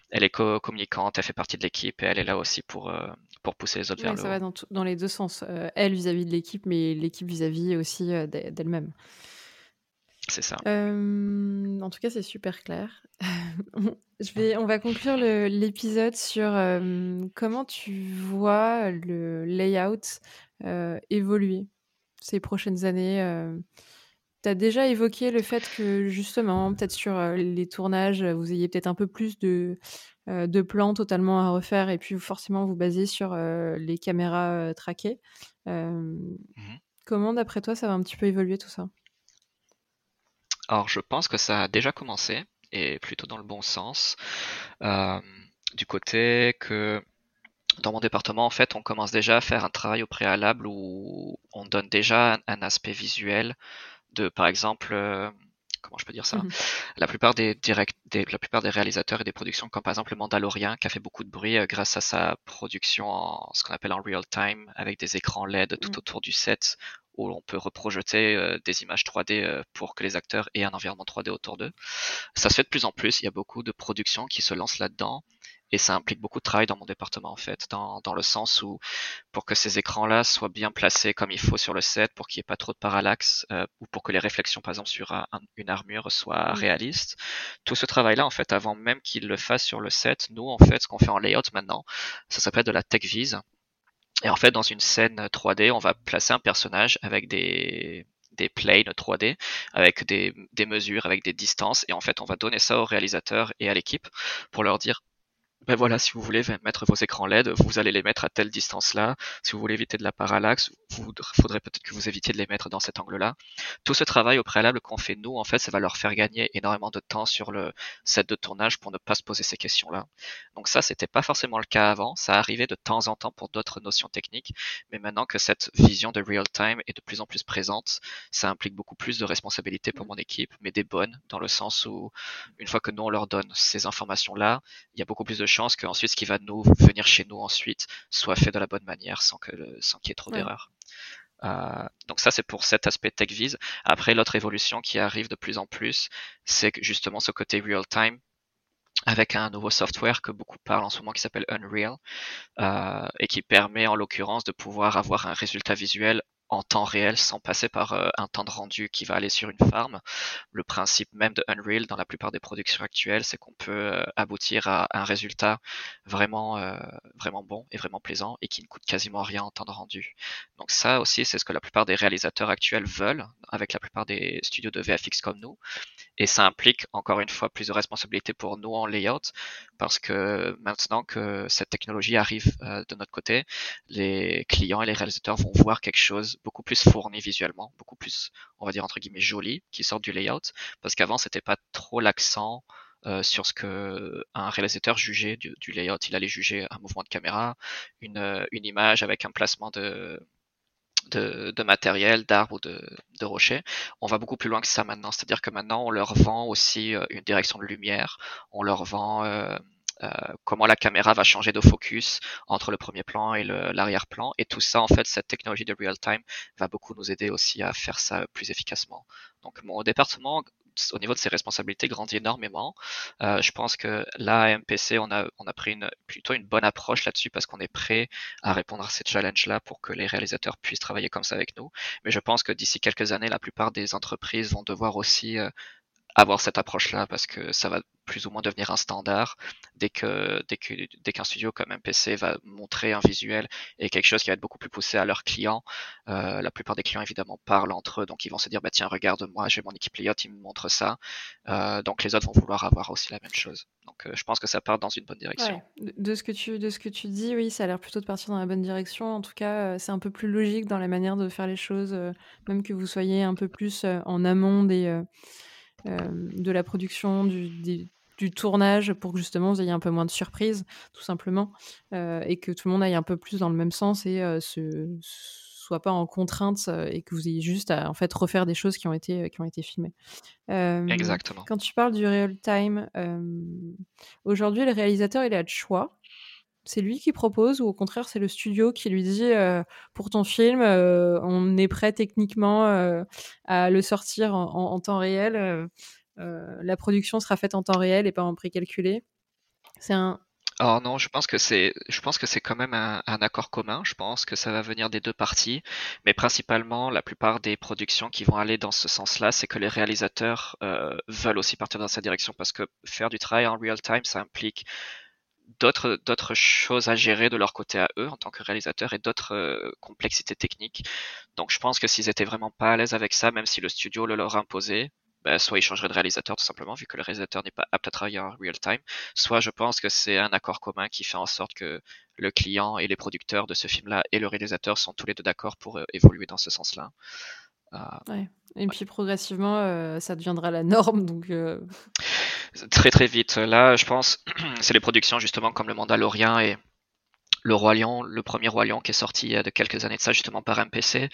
elle est communicante, elle fait partie de l'équipe et elle est là aussi pour, euh, pour pousser les autres vers le ça va dans, dans, les deux sens. Euh, elle vis-à-vis de l'équipe, mais l'équipe vis-à-vis aussi d'elle-même. C'est ça. en tout cas, c'est super clair. [LAUGHS] Je vais, on va conclure l'épisode sur comment tu vois le layout évoluer ces prochaines années. Tu as déjà évoqué le fait que justement, peut-être sur les tournages, vous ayez peut-être un peu plus de, de plans totalement à refaire et puis forcément vous basez sur les caméras traquées. Mmh comment, d'après toi, ça va un petit peu évoluer tout ça? Alors, je pense que ça a déjà commencé et plutôt dans le bon sens. du côté que dans mon département, en fait, on commence déjà à faire un travail au préalable où on donne déjà un aspect visuel de, par exemple, euh, comment je peux dire ça mmh La plupart des, direct, des, la plupart des réalisateurs et des productions, comme par exemple le Mandalorian, qui a fait beaucoup de bruit euh, grâce à sa production en ce qu'on appelle en real time, avec des écrans LED tout mmh. autour du set, où on peut reprojeter euh, des images 3D pour que les acteurs aient un environnement 3D autour d'eux. Ça se fait de plus en plus. Il y a beaucoup de productions qui se lancent là-dedans et ça implique beaucoup de travail dans mon département en fait, dans, dans le sens où pour que ces écrans-là soient bien placés comme il faut sur le set, pour qu'il n'y ait pas trop de parallaxe, euh, ou pour que les réflexions par exemple sur une armure soient mmh. réalistes. Tout ce travail-là en fait, avant même qu'il le fasse sur le set, nous en fait, ce qu'on fait en layout maintenant, ça s'appelle de la tech vise. Et en fait, dans une scène 3D, on va placer un personnage avec des, des planes 3D avec des, des, mesures, avec des distances. Et en fait, on va donner ça au réalisateur et à l'équipe pour leur dire ben voilà, si vous voulez mettre vos écrans LED, vous allez les mettre à telle distance-là. Si vous voulez éviter de la parallaxe, vous faudrait peut-être que vous évitiez de les mettre dans cet angle-là. Tout ce travail au préalable qu'on fait nous, en fait, ça va leur faire gagner énormément de temps sur le set de tournage pour ne pas se poser ces questions-là. Donc ça, c'était pas forcément le cas avant. Ça arrivait de temps en temps pour d'autres notions techniques, mais maintenant que cette vision de real time est de plus en plus présente, ça implique beaucoup plus de responsabilités pour mon équipe, mais des bonnes, dans le sens où une fois que nous on leur donne ces informations-là, il y a beaucoup plus de chance qu'ensuite ce qui va nous venir chez nous ensuite soit fait de la bonne manière sans que sans qu'il y ait trop d'erreurs. Euh, donc ça c'est pour cet aspect tech vise. Après l'autre évolution qui arrive de plus en plus, c'est justement ce côté real time avec un nouveau software que beaucoup parlent en ce moment qui s'appelle Unreal euh, et qui permet en l'occurrence de pouvoir avoir un résultat visuel en temps réel sans passer par euh, un temps de rendu qui va aller sur une farm. Le principe même de Unreal dans la plupart des productions actuelles, c'est qu'on peut euh, aboutir à un résultat vraiment euh, vraiment bon et vraiment plaisant et qui ne coûte quasiment rien en temps de rendu. Donc ça aussi, c'est ce que la plupart des réalisateurs actuels veulent avec la plupart des studios de VFX comme nous. Et ça implique encore une fois plus de responsabilités pour nous en layout parce que maintenant que cette technologie arrive de notre côté, les clients et les réalisateurs vont voir quelque chose beaucoup plus fourni visuellement, beaucoup plus, on va dire entre guillemets joli, qui sort du layout, parce qu'avant c'était pas trop l'accent euh, sur ce que un réalisateur jugeait du, layout. Il allait juger un mouvement de caméra, une, euh, une image avec un placement de, de, matériel, d'arbres ou de, rochers. On va beaucoup plus loin que ça maintenant. C'est-à-dire que maintenant, on leur vend aussi euh, une direction de lumière, on leur vend euh, comment la caméra va changer de focus entre le premier plan et l'arrière-plan. Et tout ça, en fait, cette technologie de real time va beaucoup nous aider aussi à faire ça plus efficacement. Donc mon département, au niveau de ses responsabilités, grandit énormément. Euh, je pense que là, à MPC, on a, on a pris une, plutôt une bonne approche là-dessus parce qu'on est prêt à répondre à ces challenges-là pour que les réalisateurs puissent travailler comme ça avec nous. Mais je pense que d'ici quelques années, la plupart des entreprises vont devoir aussi euh, avoir cette approche-là parce que ça va plus ou moins devenir un standard dès que dès que dès qu'un studio comme MPC va montrer un visuel et quelque chose qui va être beaucoup plus poussé à leurs clients. Euh, la plupart des clients évidemment parlent entre eux, donc ils vont se dire bah tiens regarde moi j'ai mon équipe layout, ils me montrent ça, euh, donc les autres vont vouloir avoir aussi la même chose. Donc euh, je pense que ça part dans une bonne direction. De ce que tu de ce que tu dis, oui, ça a l'air plutôt de partir dans la bonne direction. En tout cas, c'est un peu plus logique dans la manière de faire les choses, même que vous soyez un peu plus en amont des de la production, du, tournage pour que justement vous ayez un peu moins de surprises, tout simplement, euh, et que tout le monde aille un peu plus dans le même sens et euh, se soit pas en contrainte et que vous ayez juste à en fait refaire des choses qui ont été qui ont été filmées. Exactement. Quand tu parles du real time, aujourd'hui le réalisateur il a le choix c'est lui qui propose ou au contraire c'est le studio qui lui dit euh, pour ton film euh, on est prêt techniquement euh, à le sortir en, temps réel la production sera faite en temps réel et pas en précalculé c'est un alors non, je pense que c'est, je pense que c'est quand même un, accord commun. Je pense que ça va venir des deux parties, mais principalement la plupart des productions qui vont aller dans ce sens-là, c'est que les réalisateurs veulent aussi partir dans cette direction. Parce que faire du travail en real time, ça implique d'autres d'autres choses à gérer de leur côté à eux en tant que réalisateurs et d'autres euh, complexités techniques. Donc je pense que s'ils étaient vraiment pas à l'aise avec ça, même si le studio le leur imposait, bah, soit ils changeraient de réalisateur tout simplement vu que le réalisateur n'est pas apte à travailler en real time, soit je pense que c'est un accord commun qui fait en sorte que le client et les producteurs de ce film-là et le réalisateur sont tous les deux d'accord pour euh, évoluer dans ce sens-là. Euh, et puis progressivement, euh, ça deviendra la norme. Donc, euh, Très très vite. Là, je pense, [CLEARS THROAT] c'est les productions justement comme Le Mandalorian et Le Roi Lion, le premier Roi Lion qui est sorti il y a de quelques années de ça, justement par MPC.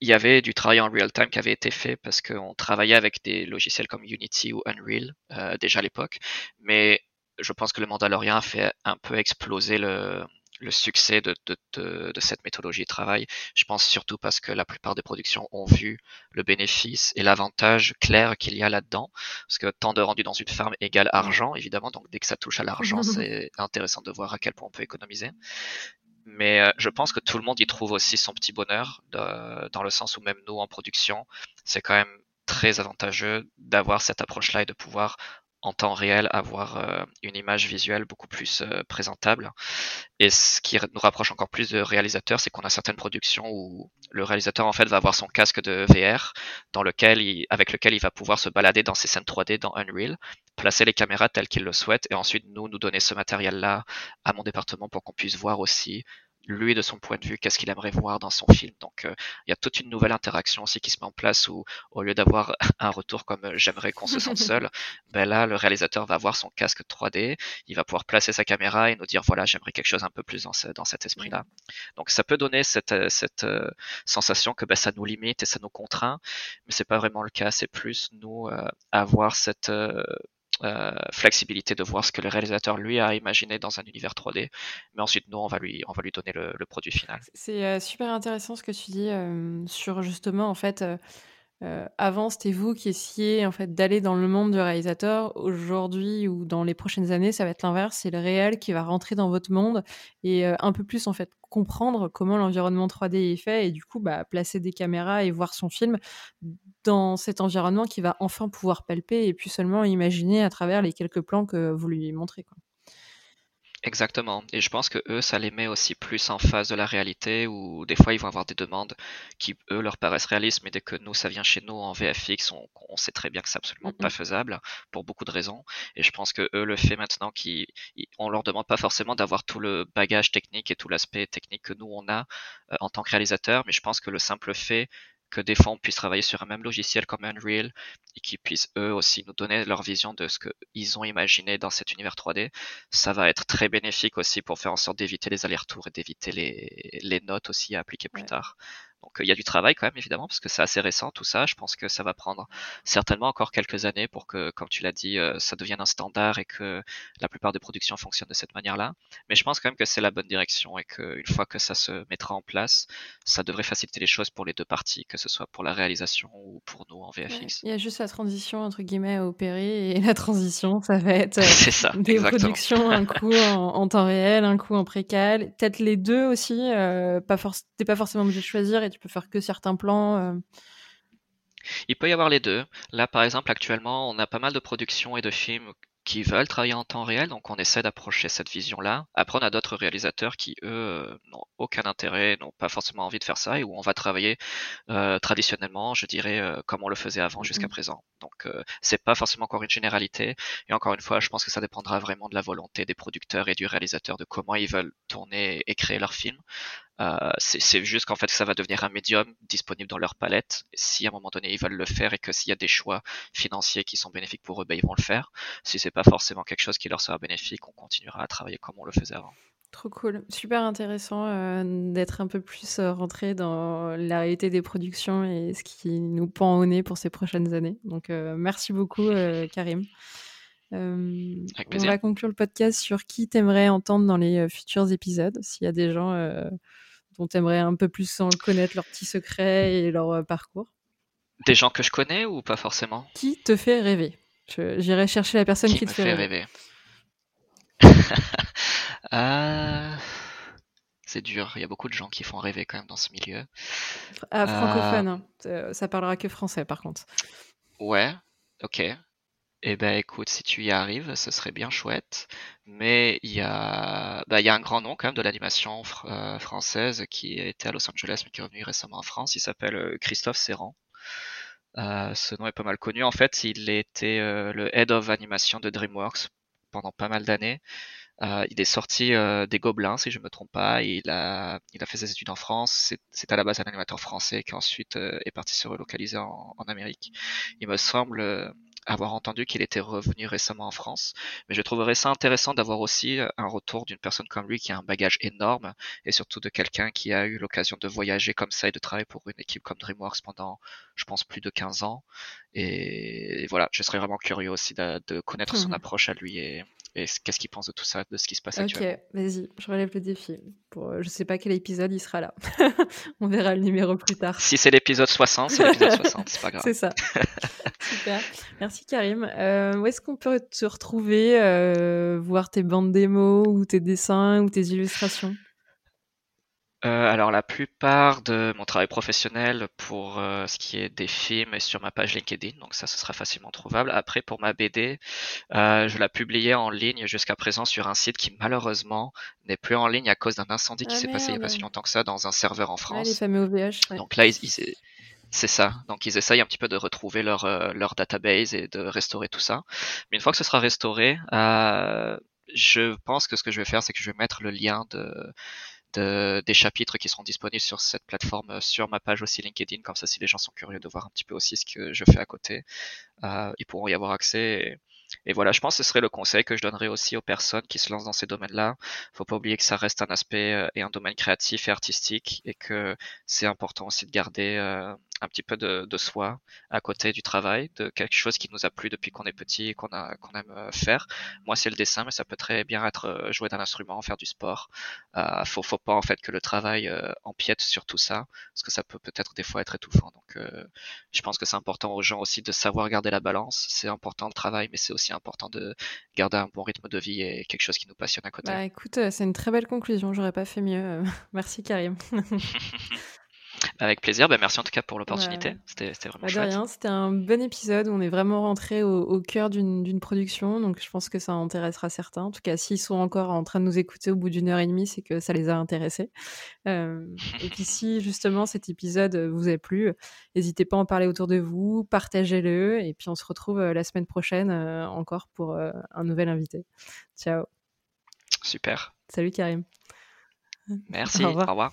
Il y avait du travail en real time qui avait été fait parce qu'on travaillait avec des logiciels comme Unity ou Unreal déjà à l'époque. Mais je pense que le Mandalorian a fait un peu exploser le, le succès de, de, de, de, cette méthodologie de travail. Je pense surtout parce que la plupart des productions ont vu le bénéfice et l'avantage clair qu'il y a là-dedans. Parce que temps de rendu dans une ferme égale argent, évidemment. Donc dès que ça touche à l'argent, [LAUGHS] c'est intéressant de voir à quel point on peut économiser. Mais euh, je pense que tout le monde y trouve aussi son petit bonheur, dans le sens où même nous en production, c'est quand même très avantageux d'avoir cette approche-là et de pouvoir en temps réel avoir euh, une image visuelle beaucoup plus euh, présentable. Et ce qui nous rapproche encore plus de réalisateurs, c'est qu'on a certaines productions où le réalisateur en fait va avoir son casque de VR dans lequel avec lequel il va pouvoir se balader dans ses scènes 3D dans Unreal, placer les caméras telles qu'il le souhaite et ensuite nous nous donner ce matériel-là à mon département pour qu'on puisse voir aussi lui de son point de vue, qu'est-ce qu'il aimerait voir dans son film. Donc euh, il y a toute une nouvelle interaction aussi qui se met en place où au lieu d'avoir [LAUGHS] un retour comme euh, j'aimerais qu'on se sente [LAUGHS] seul, ben là le réalisateur va avoir son casque 3D, il va pouvoir placer sa caméra et nous dire voilà j'aimerais quelque chose un peu plus dans, dans cet esprit-là. Donc ça peut donner cette, euh, cette sensation que ben, ça nous limite et ça nous contraint, mais c'est pas vraiment le cas. C'est plus nous avoir cette euh, flexibilité de voir ce que le réalisateur lui a imaginé dans un univers 3D. Mais ensuite, nous, on va lui, on va lui donner le, produit final. C'est euh, super intéressant ce que tu dis euh, sur justement, en fait, avant, c'était vous qui essayez en fait d'aller dans le monde du réalisateur. Aujourd'hui ou dans les prochaines années, ça va être l'inverse. C'est le réel qui va rentrer dans votre monde et un peu plus en fait comprendre comment l'environnement 3D est fait et du coup bah, placer des caméras et voir son film dans cet environnement qui va enfin pouvoir palper et puis seulement imaginer à travers les quelques plans que vous lui montrez. Quoi. Exactement. Et je pense que eux, ça les met aussi plus en face de la réalité, où des fois ils vont avoir des demandes qui eux leur paraissent réalistes, mais dès que nous ça vient chez nous en VFX, on, on sait très bien que c'est absolument pas faisable pour beaucoup de raisons. Et je pense que eux le fait maintenant qu'ils, on leur demande pas forcément d'avoir tout le bagage technique et tout l'aspect technique que nous on a euh, en tant que réalisateur, mais je pense que le simple fait que des fois on puisse travailler sur un même logiciel comme Unreal et qu'ils puissent eux aussi nous donner leur vision de ce qu'ils ont imaginé dans cet univers 3D, ça va être très bénéfique aussi pour faire en sorte d'éviter les allers-retours et d'éviter les, les notes aussi à appliquer plus tard. Donc il y a du travail quand même évidemment parce que c'est assez récent tout ça. Je pense que ça va prendre certainement encore quelques années pour que, comme tu l'as dit, euh, ça devienne un standard et que la plupart des productions fonctionnent de cette manière-là. Mais je pense quand même que c'est la bonne direction et qu'une fois que ça se mettra en place, ça devrait faciliter les choses pour les deux parties, que ce soit pour la réalisation ou pour nous en VFX. il y a juste la transition entre guillemets à opérer et la transition, ça va être euh, [LAUGHS] ça, des productions, un coup [LAUGHS] en, temps réel, un coup en précal, peut-être les deux aussi. Euh, pas t'es pas forcément obligé de choisir tu peux faire que certains plans. Euh. Il peut y avoir les deux. Là, par exemple, actuellement, on a pas mal de productions et de films qui veulent travailler en temps réel, donc on essaie d'approcher cette vision-là. Après, on a d'autres réalisateurs qui, eux, euh, n'ont aucun intérêt, n'ont pas forcément envie de faire ça, et où on va travailler euh, traditionnellement, je dirais, euh, comme on le faisait avant jusqu'à mmh. présent. Donc, c'est pas forcément encore une généralité, et encore une fois, je pense que ça dépendra vraiment de la volonté des producteurs et du réalisateur, de comment ils veulent tourner et créer leur film. Euh, c'est juste qu'en fait ça va devenir un médium disponible dans leur palette. Si à un moment donné ils veulent le faire et que s'il y a des choix financiers qui sont bénéfiques pour eux, ben, ils vont le faire. Si c'est pas forcément quelque chose qui leur sera bénéfique, on continuera à travailler comme on le faisait avant. Trop cool, super intéressant euh, d'être un peu plus euh, rentré dans la réalité des productions et ce qui nous pend au nez pour ces prochaines années. Donc merci beaucoup [LAUGHS] Karim. on va conclure le podcast sur qui t'aimerais entendre dans les futurs épisodes. S'il y a des gens dont tu aimerais un peu plus en connaître leurs petits secrets et leur euh, parcours Des gens que je connais ou pas forcément? Qui te fait rêver? J'irai chercher la personne qui, te fait, rêver. [LAUGHS] Euh, c'est dur, il y a beaucoup de gens qui font rêver quand même dans ce milieu. Ah, francophone, euh, hein. ça parlera que français par contre. Ouais, ok. Eh ben écoute, si tu y arrives, ce serait bien chouette. Mais il y a, bah, il y a un grand nom quand même de l'animation euh, française qui était à Los Angeles mais qui est revenu récemment en France. Il s'appelle euh, Christophe Serran. Euh, ce nom est pas mal connu. En fait, il était le head of animation de DreamWorks pendant pas mal d'années. il est sorti des Gobelins, si je me trompe pas. Il a, il a fait ses études en France. C'est à la base un animateur français qui ensuite est parti se relocaliser en Amérique. Il me semble avoir entendu qu'il était revenu récemment en France. Mais je trouverais ça intéressant d'avoir aussi euh, un retour d'une personne comme lui qui a un bagage énorme et surtout de quelqu'un qui a eu l'occasion de voyager comme ça et de travailler pour une équipe comme DreamWorks pendant, je pense, plus de 15 ans. Et, voilà, je serais vraiment curieux aussi de, connaître son mmh approche à lui et, et qu'est-ce qu'ils pensent de tout ça, de ce qui se passe Ok, actuellement. vas-y, je relève le défi. Pour, euh, je sais pas quel épisode il sera là. [LAUGHS] On verra le numéro plus tard. Si c'est l'épisode 60, c'est l'épisode 60, c'est pas [LAUGHS] grave. C'est ça. [LAUGHS] Super. Merci Karim. Euh, où est-ce qu'on peut te retrouver, euh, voir tes bandes démos ou tes dessins ou tes illustrations? Euh, alors la plupart de mon travail professionnel pour euh, ce qui est des films est sur ma page LinkedIn, donc ça ce sera facilement trouvable. Après pour ma BD, euh, je la publiais en ligne jusqu'à présent sur un site qui malheureusement n'est plus en ligne à cause d'un incendie qui Ah, s'est passé il y a pas si longtemps que ça dans un serveur en France. les fameux OVH. ouais. Donc là, ils, ils- c'est ça. Donc ils essayent un petit peu de retrouver leur, euh, leur database et de restaurer tout ça. Mais une fois que ce sera restauré, euh, je pense que ce que je vais faire, c'est que je vais mettre le lien de, de- des chapitres qui seront disponibles sur cette plateforme euh, sur ma page aussi LinkedIn. Comme ça, si les gens sont curieux de voir un petit peu aussi ce que je fais à côté, euh, ils pourront y avoir accès. Et, voilà, je pense que ce serait le conseil que je donnerais aussi aux personnes qui se lancent dans ces domaines-là. Faut pas oublier que ça reste un aspect euh, et un domaine créatif et artistique et que c'est important aussi de garder euh, un petit peu de, de soi à côté du travail, de quelque chose qui nous a plu depuis qu'on est petit et qu'on a qu'on aime euh, faire. Moi, c'est le dessin, mais ça peut très bien être euh, jouer d'un instrument, faire du sport. Euh, faut faut pas en fait que le travail euh, empiète sur tout ça, parce que ça peut peut-être des fois être étouffant. Donc, euh, je pense que c'est important aux gens aussi de savoir garder la balance. C'est important le travail, mais c'est aussi important de garder un bon rythme de vie et quelque chose qui nous passionne à côté. Bah écoute, c'est une très belle conclusion. J'aurais pas fait mieux. [LAUGHS] Merci Karim. [LAUGHS] Avec plaisir. Ben, merci en tout cas pour l'opportunité. Ouais. C'était vraiment Bah, de chouette. rien, c'était un bon épisode. On est vraiment rentré au, au cœur d'une production, donc je pense que ça intéressera certains. En tout cas, s'ils sont encore en train de nous écouter au bout d'une heure et demie, c'est que ça les a intéressés. Euh, et puis si justement cet épisode vous a plu, n'hésitez pas à en parler autour de vous, partagez-le, et puis on se retrouve euh, la semaine prochaine euh, encore pour euh, un nouvel invité. Ciao. Super. Salut Karim. Merci. Au revoir. Au revoir.